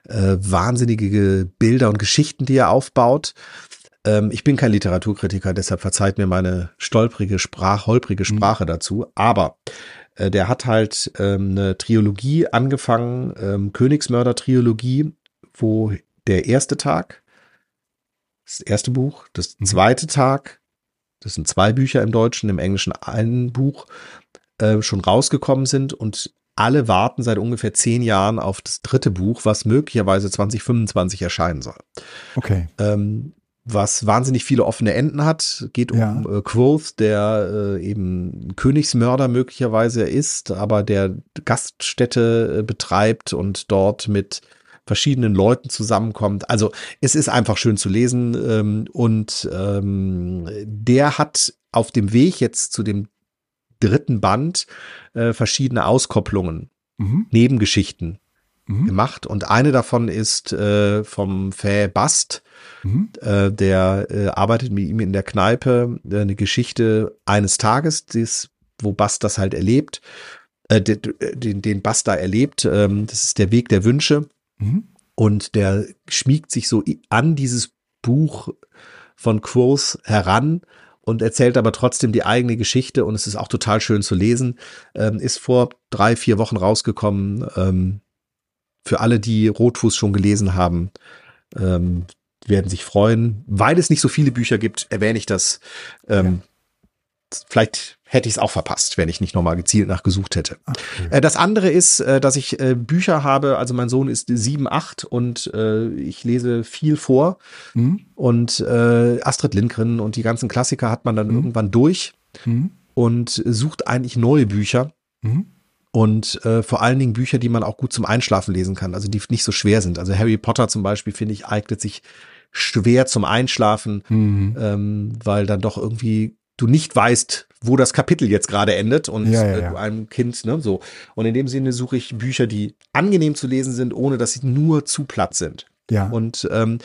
äh, wahnsinnige Bilder und Geschichten, die er aufbaut. Ähm, ich bin kein Literaturkritiker, deshalb verzeiht mir meine stolprige Sprache, holprige mhm. Sprache mhm. dazu. Aber äh, der hat halt ähm, eine Trilogie angefangen, ähm, Königsmörder-Trilogie, wo der erste Tag, das erste Buch, das mhm. zweite Tag, das sind zwei Bücher im Deutschen, im Englischen ein Buch, äh, schon rausgekommen sind und alle warten seit ungefähr zehn Jahren auf das dritte Buch, was möglicherweise 2025 erscheinen soll. Okay. Ähm, was wahnsinnig viele offene Enden hat. Geht um ja. äh, Quoth, der äh, eben Königsmörder möglicherweise ist, aber der Gaststätte äh, betreibt und dort mit verschiedenen Leuten zusammenkommt. Also es ist einfach schön zu lesen ähm, und ähm, der hat auf dem Weg jetzt zu dem dritten Band äh, verschiedene Auskopplungen, mhm. Nebengeschichten mhm. gemacht und eine davon ist äh, vom Fä Bast, Mhm. Äh, der äh, arbeitet mit ihm in der Kneipe äh, eine Geschichte eines Tages, dies, wo Bast das halt erlebt, den, den Bast da erlebt. Ähm, das ist der Weg der Wünsche. Mhm. Und der schmiegt sich so an dieses Buch von Quoth heran und erzählt aber trotzdem die eigene Geschichte und es ist auch total schön zu lesen. Ähm, ist vor drei, vier Wochen rausgekommen. Ähm, für alle, die Rotfuß schon gelesen haben, ähm, werden sich freuen. Weil es nicht so viele Bücher gibt, erwähne ich das. Ähm, ja. Vielleicht hätte ich es auch verpasst, wenn ich nicht nochmal gezielt nachgesucht hätte. Okay. Äh, das andere ist, äh, dass ich äh, Bücher habe, also mein Sohn ist sieben, acht und ich lese viel vor. Mhm. Und Astrid Lindgren und die ganzen Klassiker hat man dann mhm. irgendwann durch mhm. und sucht eigentlich neue Bücher. Mhm. Und äh, vor allen Dingen Bücher, die man auch gut zum Einschlafen lesen kann, also die nicht so schwer sind. Also Harry Potter zum Beispiel, finde ich, eignet sich schwer zum Einschlafen, mhm. ähm, weil dann doch irgendwie du nicht weißt, wo das Kapitel jetzt gerade endet und ja, ja, ja. du einem Kind, ne, so. Und in dem Sinne suche ich Bücher, die angenehm zu lesen sind, ohne dass sie nur zu platt sind. Ja. Und ähm,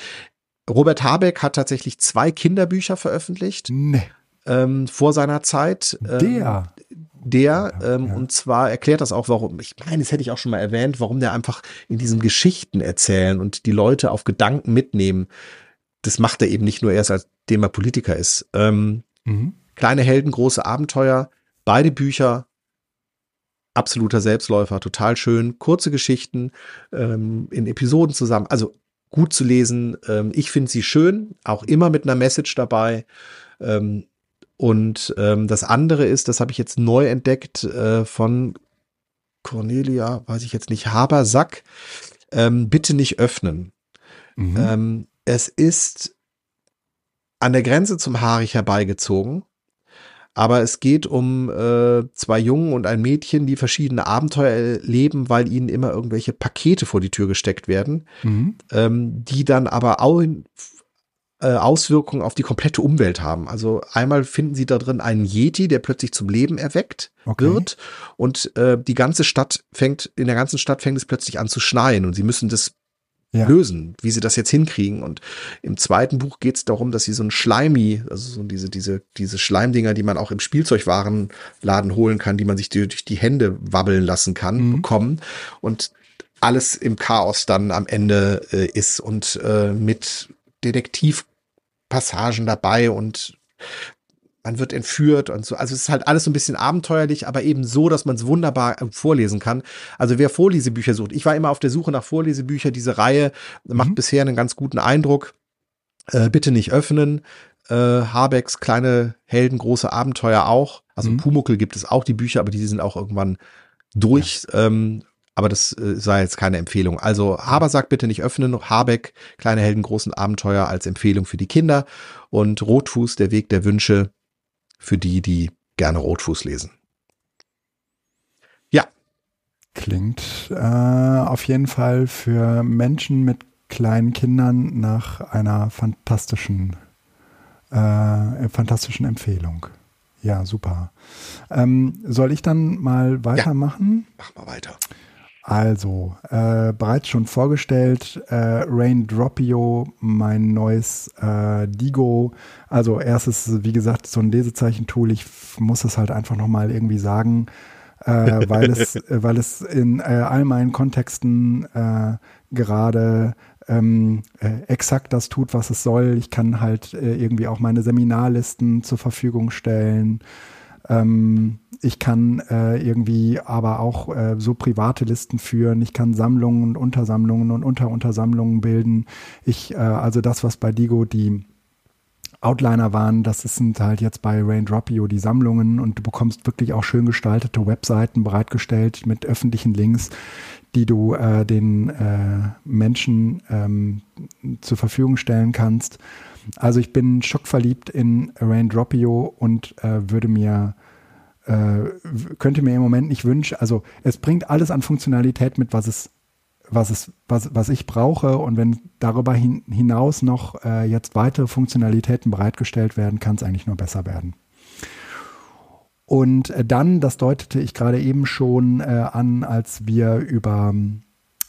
Robert Habeck hat tatsächlich zwei Kinderbücher veröffentlicht. Nee. Ähm, vor seiner Zeit. Ähm, der. Der, ähm, ja. und zwar erklärt das auch, warum, ich meine, das hätte ich auch schon mal erwähnt, warum der einfach in diesen Geschichten erzählen und die Leute auf Gedanken mitnehmen, das macht er eben nicht nur erst, seitdem er Politiker ist. Ähm, mhm. Kleine Helden, große Abenteuer, beide Bücher, absoluter Selbstläufer, total schön, kurze Geschichten ähm, in Episoden zusammen, also gut zu lesen. Ähm, ich finde sie schön, auch immer mit einer Message dabei. Ähm, und ähm, das andere ist, das habe ich jetzt neu entdeckt äh, von Cornelia, weiß ich jetzt nicht, Habersack, ähm, bitte nicht öffnen. Mhm. Ähm, es ist an der Grenze zum haarig herbeigezogen. Aber es geht um äh, zwei Jungen und ein Mädchen, die verschiedene Abenteuer erleben, weil ihnen immer irgendwelche Pakete vor die Tür gesteckt werden, mhm. ähm, die dann aber auch in, äh, Auswirkungen auf die komplette Umwelt haben. Also einmal finden sie da drin einen Yeti, der plötzlich zum Leben erweckt okay. wird und äh, die ganze Stadt fängt, in der ganzen Stadt fängt es plötzlich an zu schneien und sie müssen das ja. lösen, wie sie das jetzt hinkriegen. Und im zweiten Buch geht es darum, dass sie so ein Schleimi, also so diese, diese, diese Schleimdinger, die man auch im Spielzeugwarenladen holen kann, die man sich durch die Hände wabbeln lassen kann, mhm. bekommen. Und alles im Chaos dann am Ende äh, ist und äh, mit Detektivpassagen dabei und man wird entführt und so. Also es ist halt alles so ein bisschen abenteuerlich, aber eben so, dass man es wunderbar äh, vorlesen kann. Also wer Vorlesebücher sucht, ich war immer auf der Suche nach Vorlesebüchern. Diese Reihe macht mhm. bisher einen ganz guten Eindruck. Äh, bitte nicht öffnen. Äh, Habecks kleine Helden, große Abenteuer auch. Also mhm. Pumuckel gibt es auch die Bücher, aber die sind auch irgendwann durch. Ja. Ähm, aber das äh, sei jetzt keine Empfehlung. Also Haber sagt bitte nicht öffnen. Habeck, kleine Helden, großen Abenteuer als Empfehlung für die Kinder. Und Rotfuß, der Weg der Wünsche, für die, die gerne Rotfuß lesen. Ja. Klingt äh, auf jeden Fall für Menschen mit kleinen Kindern nach einer fantastischen, äh, fantastischen Empfehlung. Ja, super. Ähm, soll ich dann mal weitermachen? Ja, mach mal weiter. Also, äh, bereits schon vorgestellt, äh, Raindropio, mein neues äh, Digo. Also erstes, wie gesagt, so ein Lesezeichentool. Ich muss es halt einfach nochmal irgendwie sagen, äh, weil, es, weil es in äh, all meinen Kontexten äh, gerade ähm, äh, exakt das tut, was es soll. Ich kann halt irgendwie auch meine Seminarlisten zur Verfügung stellen. Ähm, ich kann äh, irgendwie aber auch äh, so private Listen führen. Ich kann Sammlungen und Untersammlungen und Unteruntersammlungen bilden. Ich, äh, also das, was bei Digo die Outliner waren, das sind halt jetzt bei Raindropio die Sammlungen und du bekommst wirklich auch schön gestaltete Webseiten bereitgestellt mit öffentlichen Links, die du äh, den äh, Menschen ähm, zur Verfügung stellen kannst. Also ich bin schockverliebt in Raindropio und äh, würde mir äh, könnte mir im Moment nicht wünschen. Also es bringt alles an Funktionalität mit, was es, was es, was, was ich brauche. Und wenn darüber hin, hinaus noch äh, jetzt weitere Funktionalitäten bereitgestellt werden, kann es eigentlich nur besser werden. Und äh, dann, das deutete ich gerade eben schon äh, an, als wir über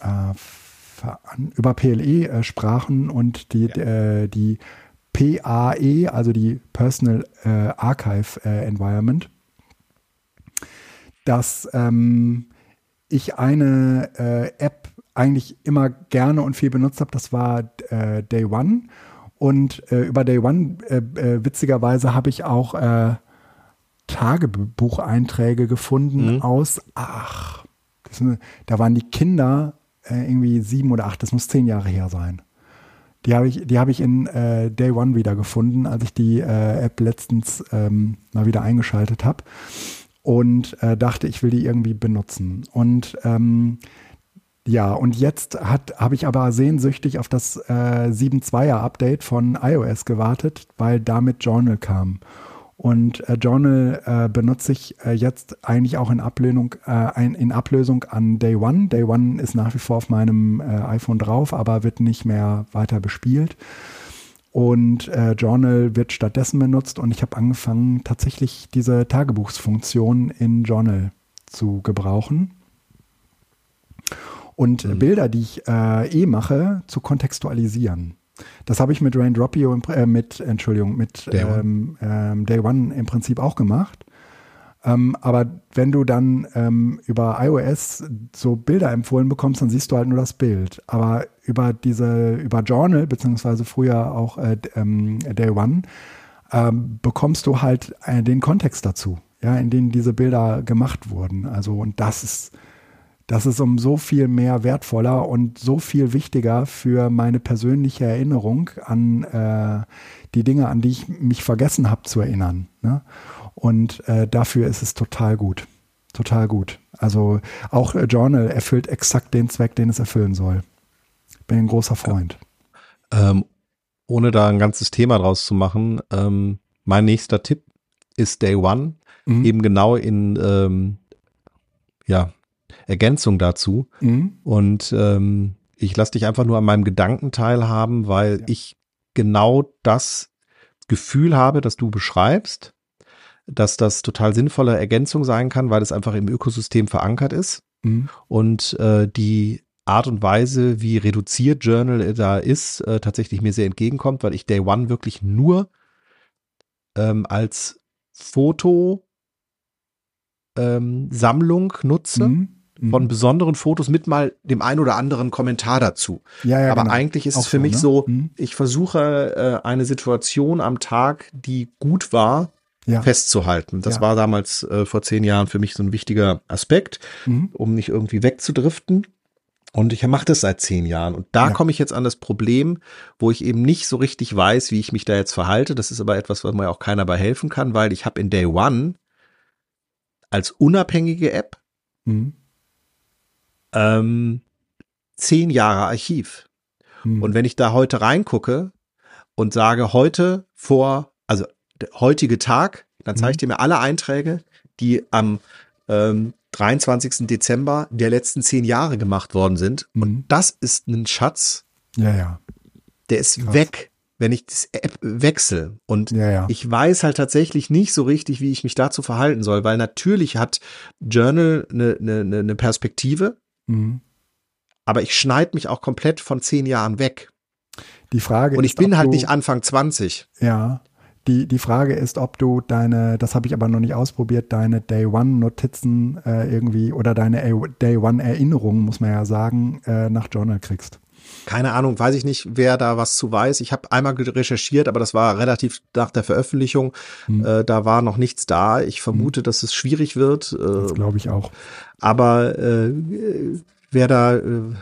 äh, über PLE äh, sprachen und die, ja. äh, die PAE, also die Personal äh, Archive Environment dass ähm, ich eine äh, App eigentlich immer gerne und viel benutzt habe. Das war äh, Day One. Und äh, über Day One, witzigerweise, habe ich auch Tagebucheinträge gefunden mhm. aus, ach, das, da waren die Kinder irgendwie sieben oder acht, das muss zehn Jahre her sein. Die habe ich, die hab ich in Day One wieder gefunden, als ich die App letztens ähm, mal wieder eingeschaltet habe und äh, dachte, ich will die irgendwie benutzen. Und ähm, ja, und jetzt habe ich aber sehnsüchtig auf das äh, 7.2er Update von iOS gewartet, weil damit Journal kam. Und äh, Journal äh, benutze ich äh, jetzt eigentlich auch in, Ablösung, äh, ein, in Ablösung an Day One. Day One ist nach wie vor auf meinem äh, iPhone drauf, aber wird nicht mehr weiter bespielt. Und äh, Journal wird stattdessen benutzt und ich habe angefangen, tatsächlich diese Tagebuchsfunktion in Journal zu gebrauchen. Und mhm. Bilder, die ich äh, eh mache, zu kontextualisieren. Das habe ich mit Raindropio, äh, mit, Entschuldigung, mit Day One. Ähm, ähm, Day One im Prinzip auch gemacht. Ähm, aber wenn du dann ähm, über iOS so Bilder empfohlen bekommst, dann siehst du halt nur das Bild. Aber über diese, über Journal, beziehungsweise früher auch äh, ähm, Day One, ähm, bekommst du halt äh, den Kontext dazu, ja, in dem diese Bilder gemacht wurden. Also, und das ist, das ist um so viel mehr wertvoller und so viel wichtiger für meine persönliche Erinnerung an äh, die Dinge, an die ich mich vergessen habe zu erinnern. Ne? Und äh, dafür ist es total gut. Total gut. Also auch äh, Journal erfüllt exakt den Zweck, den es erfüllen soll. Bin ein großer Freund. Ähm, ohne da ein ganzes Thema draus zu machen, ähm, mein nächster Tipp ist Day One, mhm. eben genau in ähm, ja, Ergänzung dazu. Mhm. Und ähm, ich lasse dich einfach nur an meinem Gedanken teilhaben, weil ja. ich genau das Gefühl habe, dass du beschreibst dass das total sinnvolle Ergänzung sein kann, weil es einfach im Ökosystem verankert ist. Mhm. Und äh, die Art und Weise, wie reduziert Journal da ist, äh, tatsächlich mir sehr entgegenkommt, weil ich Day One wirklich nur ähm, als Fotosammlung ähm, nutze. Mhm. Mhm. Von besonderen Fotos mit mal dem ein oder anderen Kommentar dazu. Ja, ja, Aber genau. eigentlich ist Auch es für so, mich ne? so, mhm. ich versuche äh, eine Situation am Tag, die gut war, ja. festzuhalten. Das ja. war damals äh, vor zehn Jahren für mich so ein wichtiger Aspekt, mhm. um nicht irgendwie wegzudriften. Und ich mache das seit zehn Jahren. Und da ja. komme ich jetzt an das Problem, wo ich eben nicht so richtig weiß, wie ich mich da jetzt verhalte. Das ist aber etwas, was mir auch keiner bei helfen kann, weil ich habe in Day One als unabhängige App mhm. Ähm, zehn Jahre Archiv. Mhm. Und wenn ich da heute reingucke und sage, heute vor, also der heutige Tag, dann zeige ich mhm. dir mir alle Einträge, die am ähm, 23. Dezember der letzten zehn Jahre gemacht worden sind. Mhm. Und das ist ein Schatz. Ja, ja. Der ist Krass. weg, wenn ich das App wechsle. Und ja, ja. ich weiß halt tatsächlich nicht so richtig, wie ich mich dazu verhalten soll, weil natürlich hat Journal eine, eine, eine Perspektive, mhm. aber ich schneide mich auch komplett von zehn Jahren weg. Die Frage Und ich ist, bin halt nicht Anfang 20. Ja. Die, die Frage ist, ob du deine, das habe ich aber noch nicht ausprobiert, deine Day One Notizen äh, irgendwie oder deine Day One Erinnerungen, muss man ja sagen, äh, nach Journal kriegst. Keine Ahnung, weiß ich nicht, wer da was zu weiß. Ich habe einmal recherchiert, aber das war relativ nach der Veröffentlichung. Hm. Äh, da war noch nichts da. Ich vermute, hm. dass es schwierig wird. Äh, das glaube ich auch. Aber äh, wer da äh,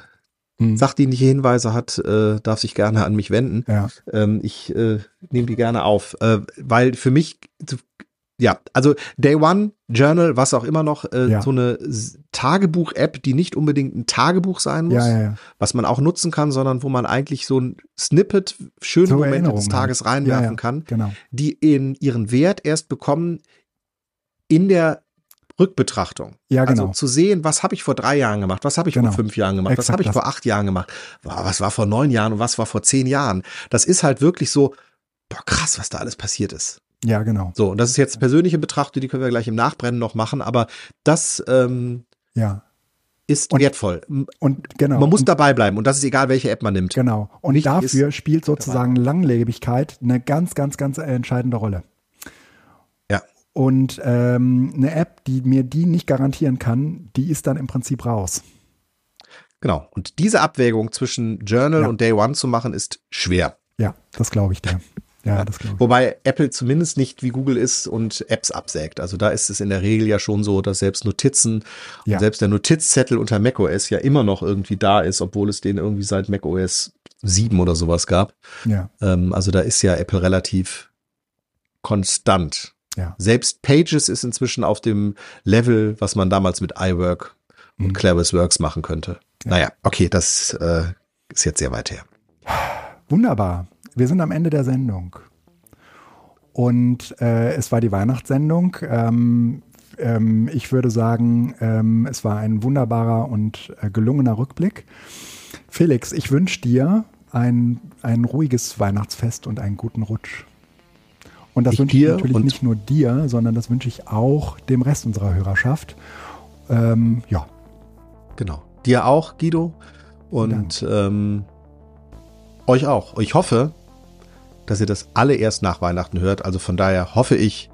mhm. sachdienliche Hinweise hat, äh, darf sich gerne an mich wenden. Ja. Ähm, ich äh, nehme die gerne auf, äh, weil für mich ja, also Day One, Journal, was auch immer noch, äh, ja. so eine Tagebuch-App, die nicht unbedingt ein Tagebuch sein muss, ja, ja, was man auch nutzen kann, sondern wo man eigentlich so ein Snippet, schöne so Momente des Tages reinwerfen kann, genau. die in ihren Wert erst bekommen in der Rückbetrachtung. Ja, genau. Also zu sehen, was habe ich vor drei Jahren gemacht, was habe ich genau. vor fünf Jahren gemacht, Exakt was habe ich vor acht Jahren gemacht, was war vor neun Jahren und was war vor zehn Jahren. Das ist halt wirklich so, boah, krass, was da alles passiert ist. Ja, genau. So, und das ist jetzt persönliche Betrachtung, die können wir gleich im Nachbrennen noch machen, aber das ähm, ja. ist und, wertvoll. Und genau. Man muss und, dabei bleiben und das ist egal, welche App man nimmt. Genau. Und Nicht dafür spielt sozusagen dabei. Langlebigkeit eine ganz, ganz, ganz entscheidende Rolle. Und ähm, eine App, die mir die nicht garantieren kann, die ist dann im Prinzip raus. Genau. Und diese Abwägung zwischen Journal ja. und Day One zu machen, ist schwer. Ja, das glaube ich dir. Ja, das ich. Wobei Apple zumindest nicht wie Google ist und Apps absägt. Also da ist es in der Regel ja schon so, dass selbst Notizen ja. und selbst der Notizzettel unter macOS ja immer noch irgendwie da ist, obwohl es den irgendwie seit macOS 7 oder sowas gab. Ja. Ähm, also da ist ja Apple relativ konstant. Ja. Selbst Pages ist inzwischen auf dem Level, was man damals mit iWork und mhm. Clever's Works machen könnte. Ja. Naja, okay, das äh, ist jetzt sehr weit her. Wunderbar. Wir sind am Ende der Sendung. Und äh, es war die Weihnachtssendung. Ähm, ähm, ich würde sagen, ähm, es war ein wunderbarer und äh, gelungener Rückblick. Felix, ich wünsche dir ein, ein ruhiges Weihnachtsfest und einen guten Rutsch. Und das wünsche ich natürlich nicht nur dir, sondern das wünsche ich auch dem Rest unserer Hörerschaft. Ähm, ja. Genau. Dir auch, Guido. Und ähm, euch auch. Ich hoffe, dass ihr das alle erst nach Weihnachten hört. Also von daher hoffe ich,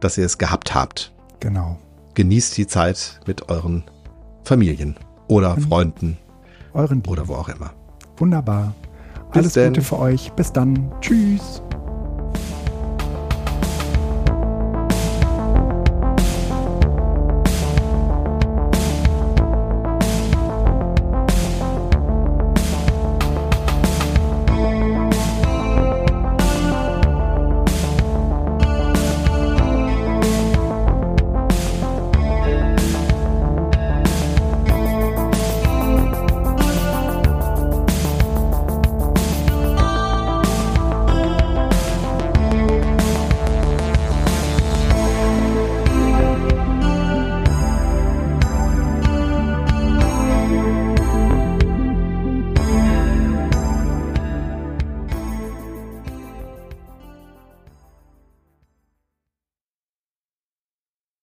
dass ihr es gehabt habt. Genau. Genießt die Zeit mit euren Familien oder mhm. Freunden. Euren Oder wo auch immer. Wunderbar. Bis Alles denn. Gute für euch. Bis dann. Tschüss.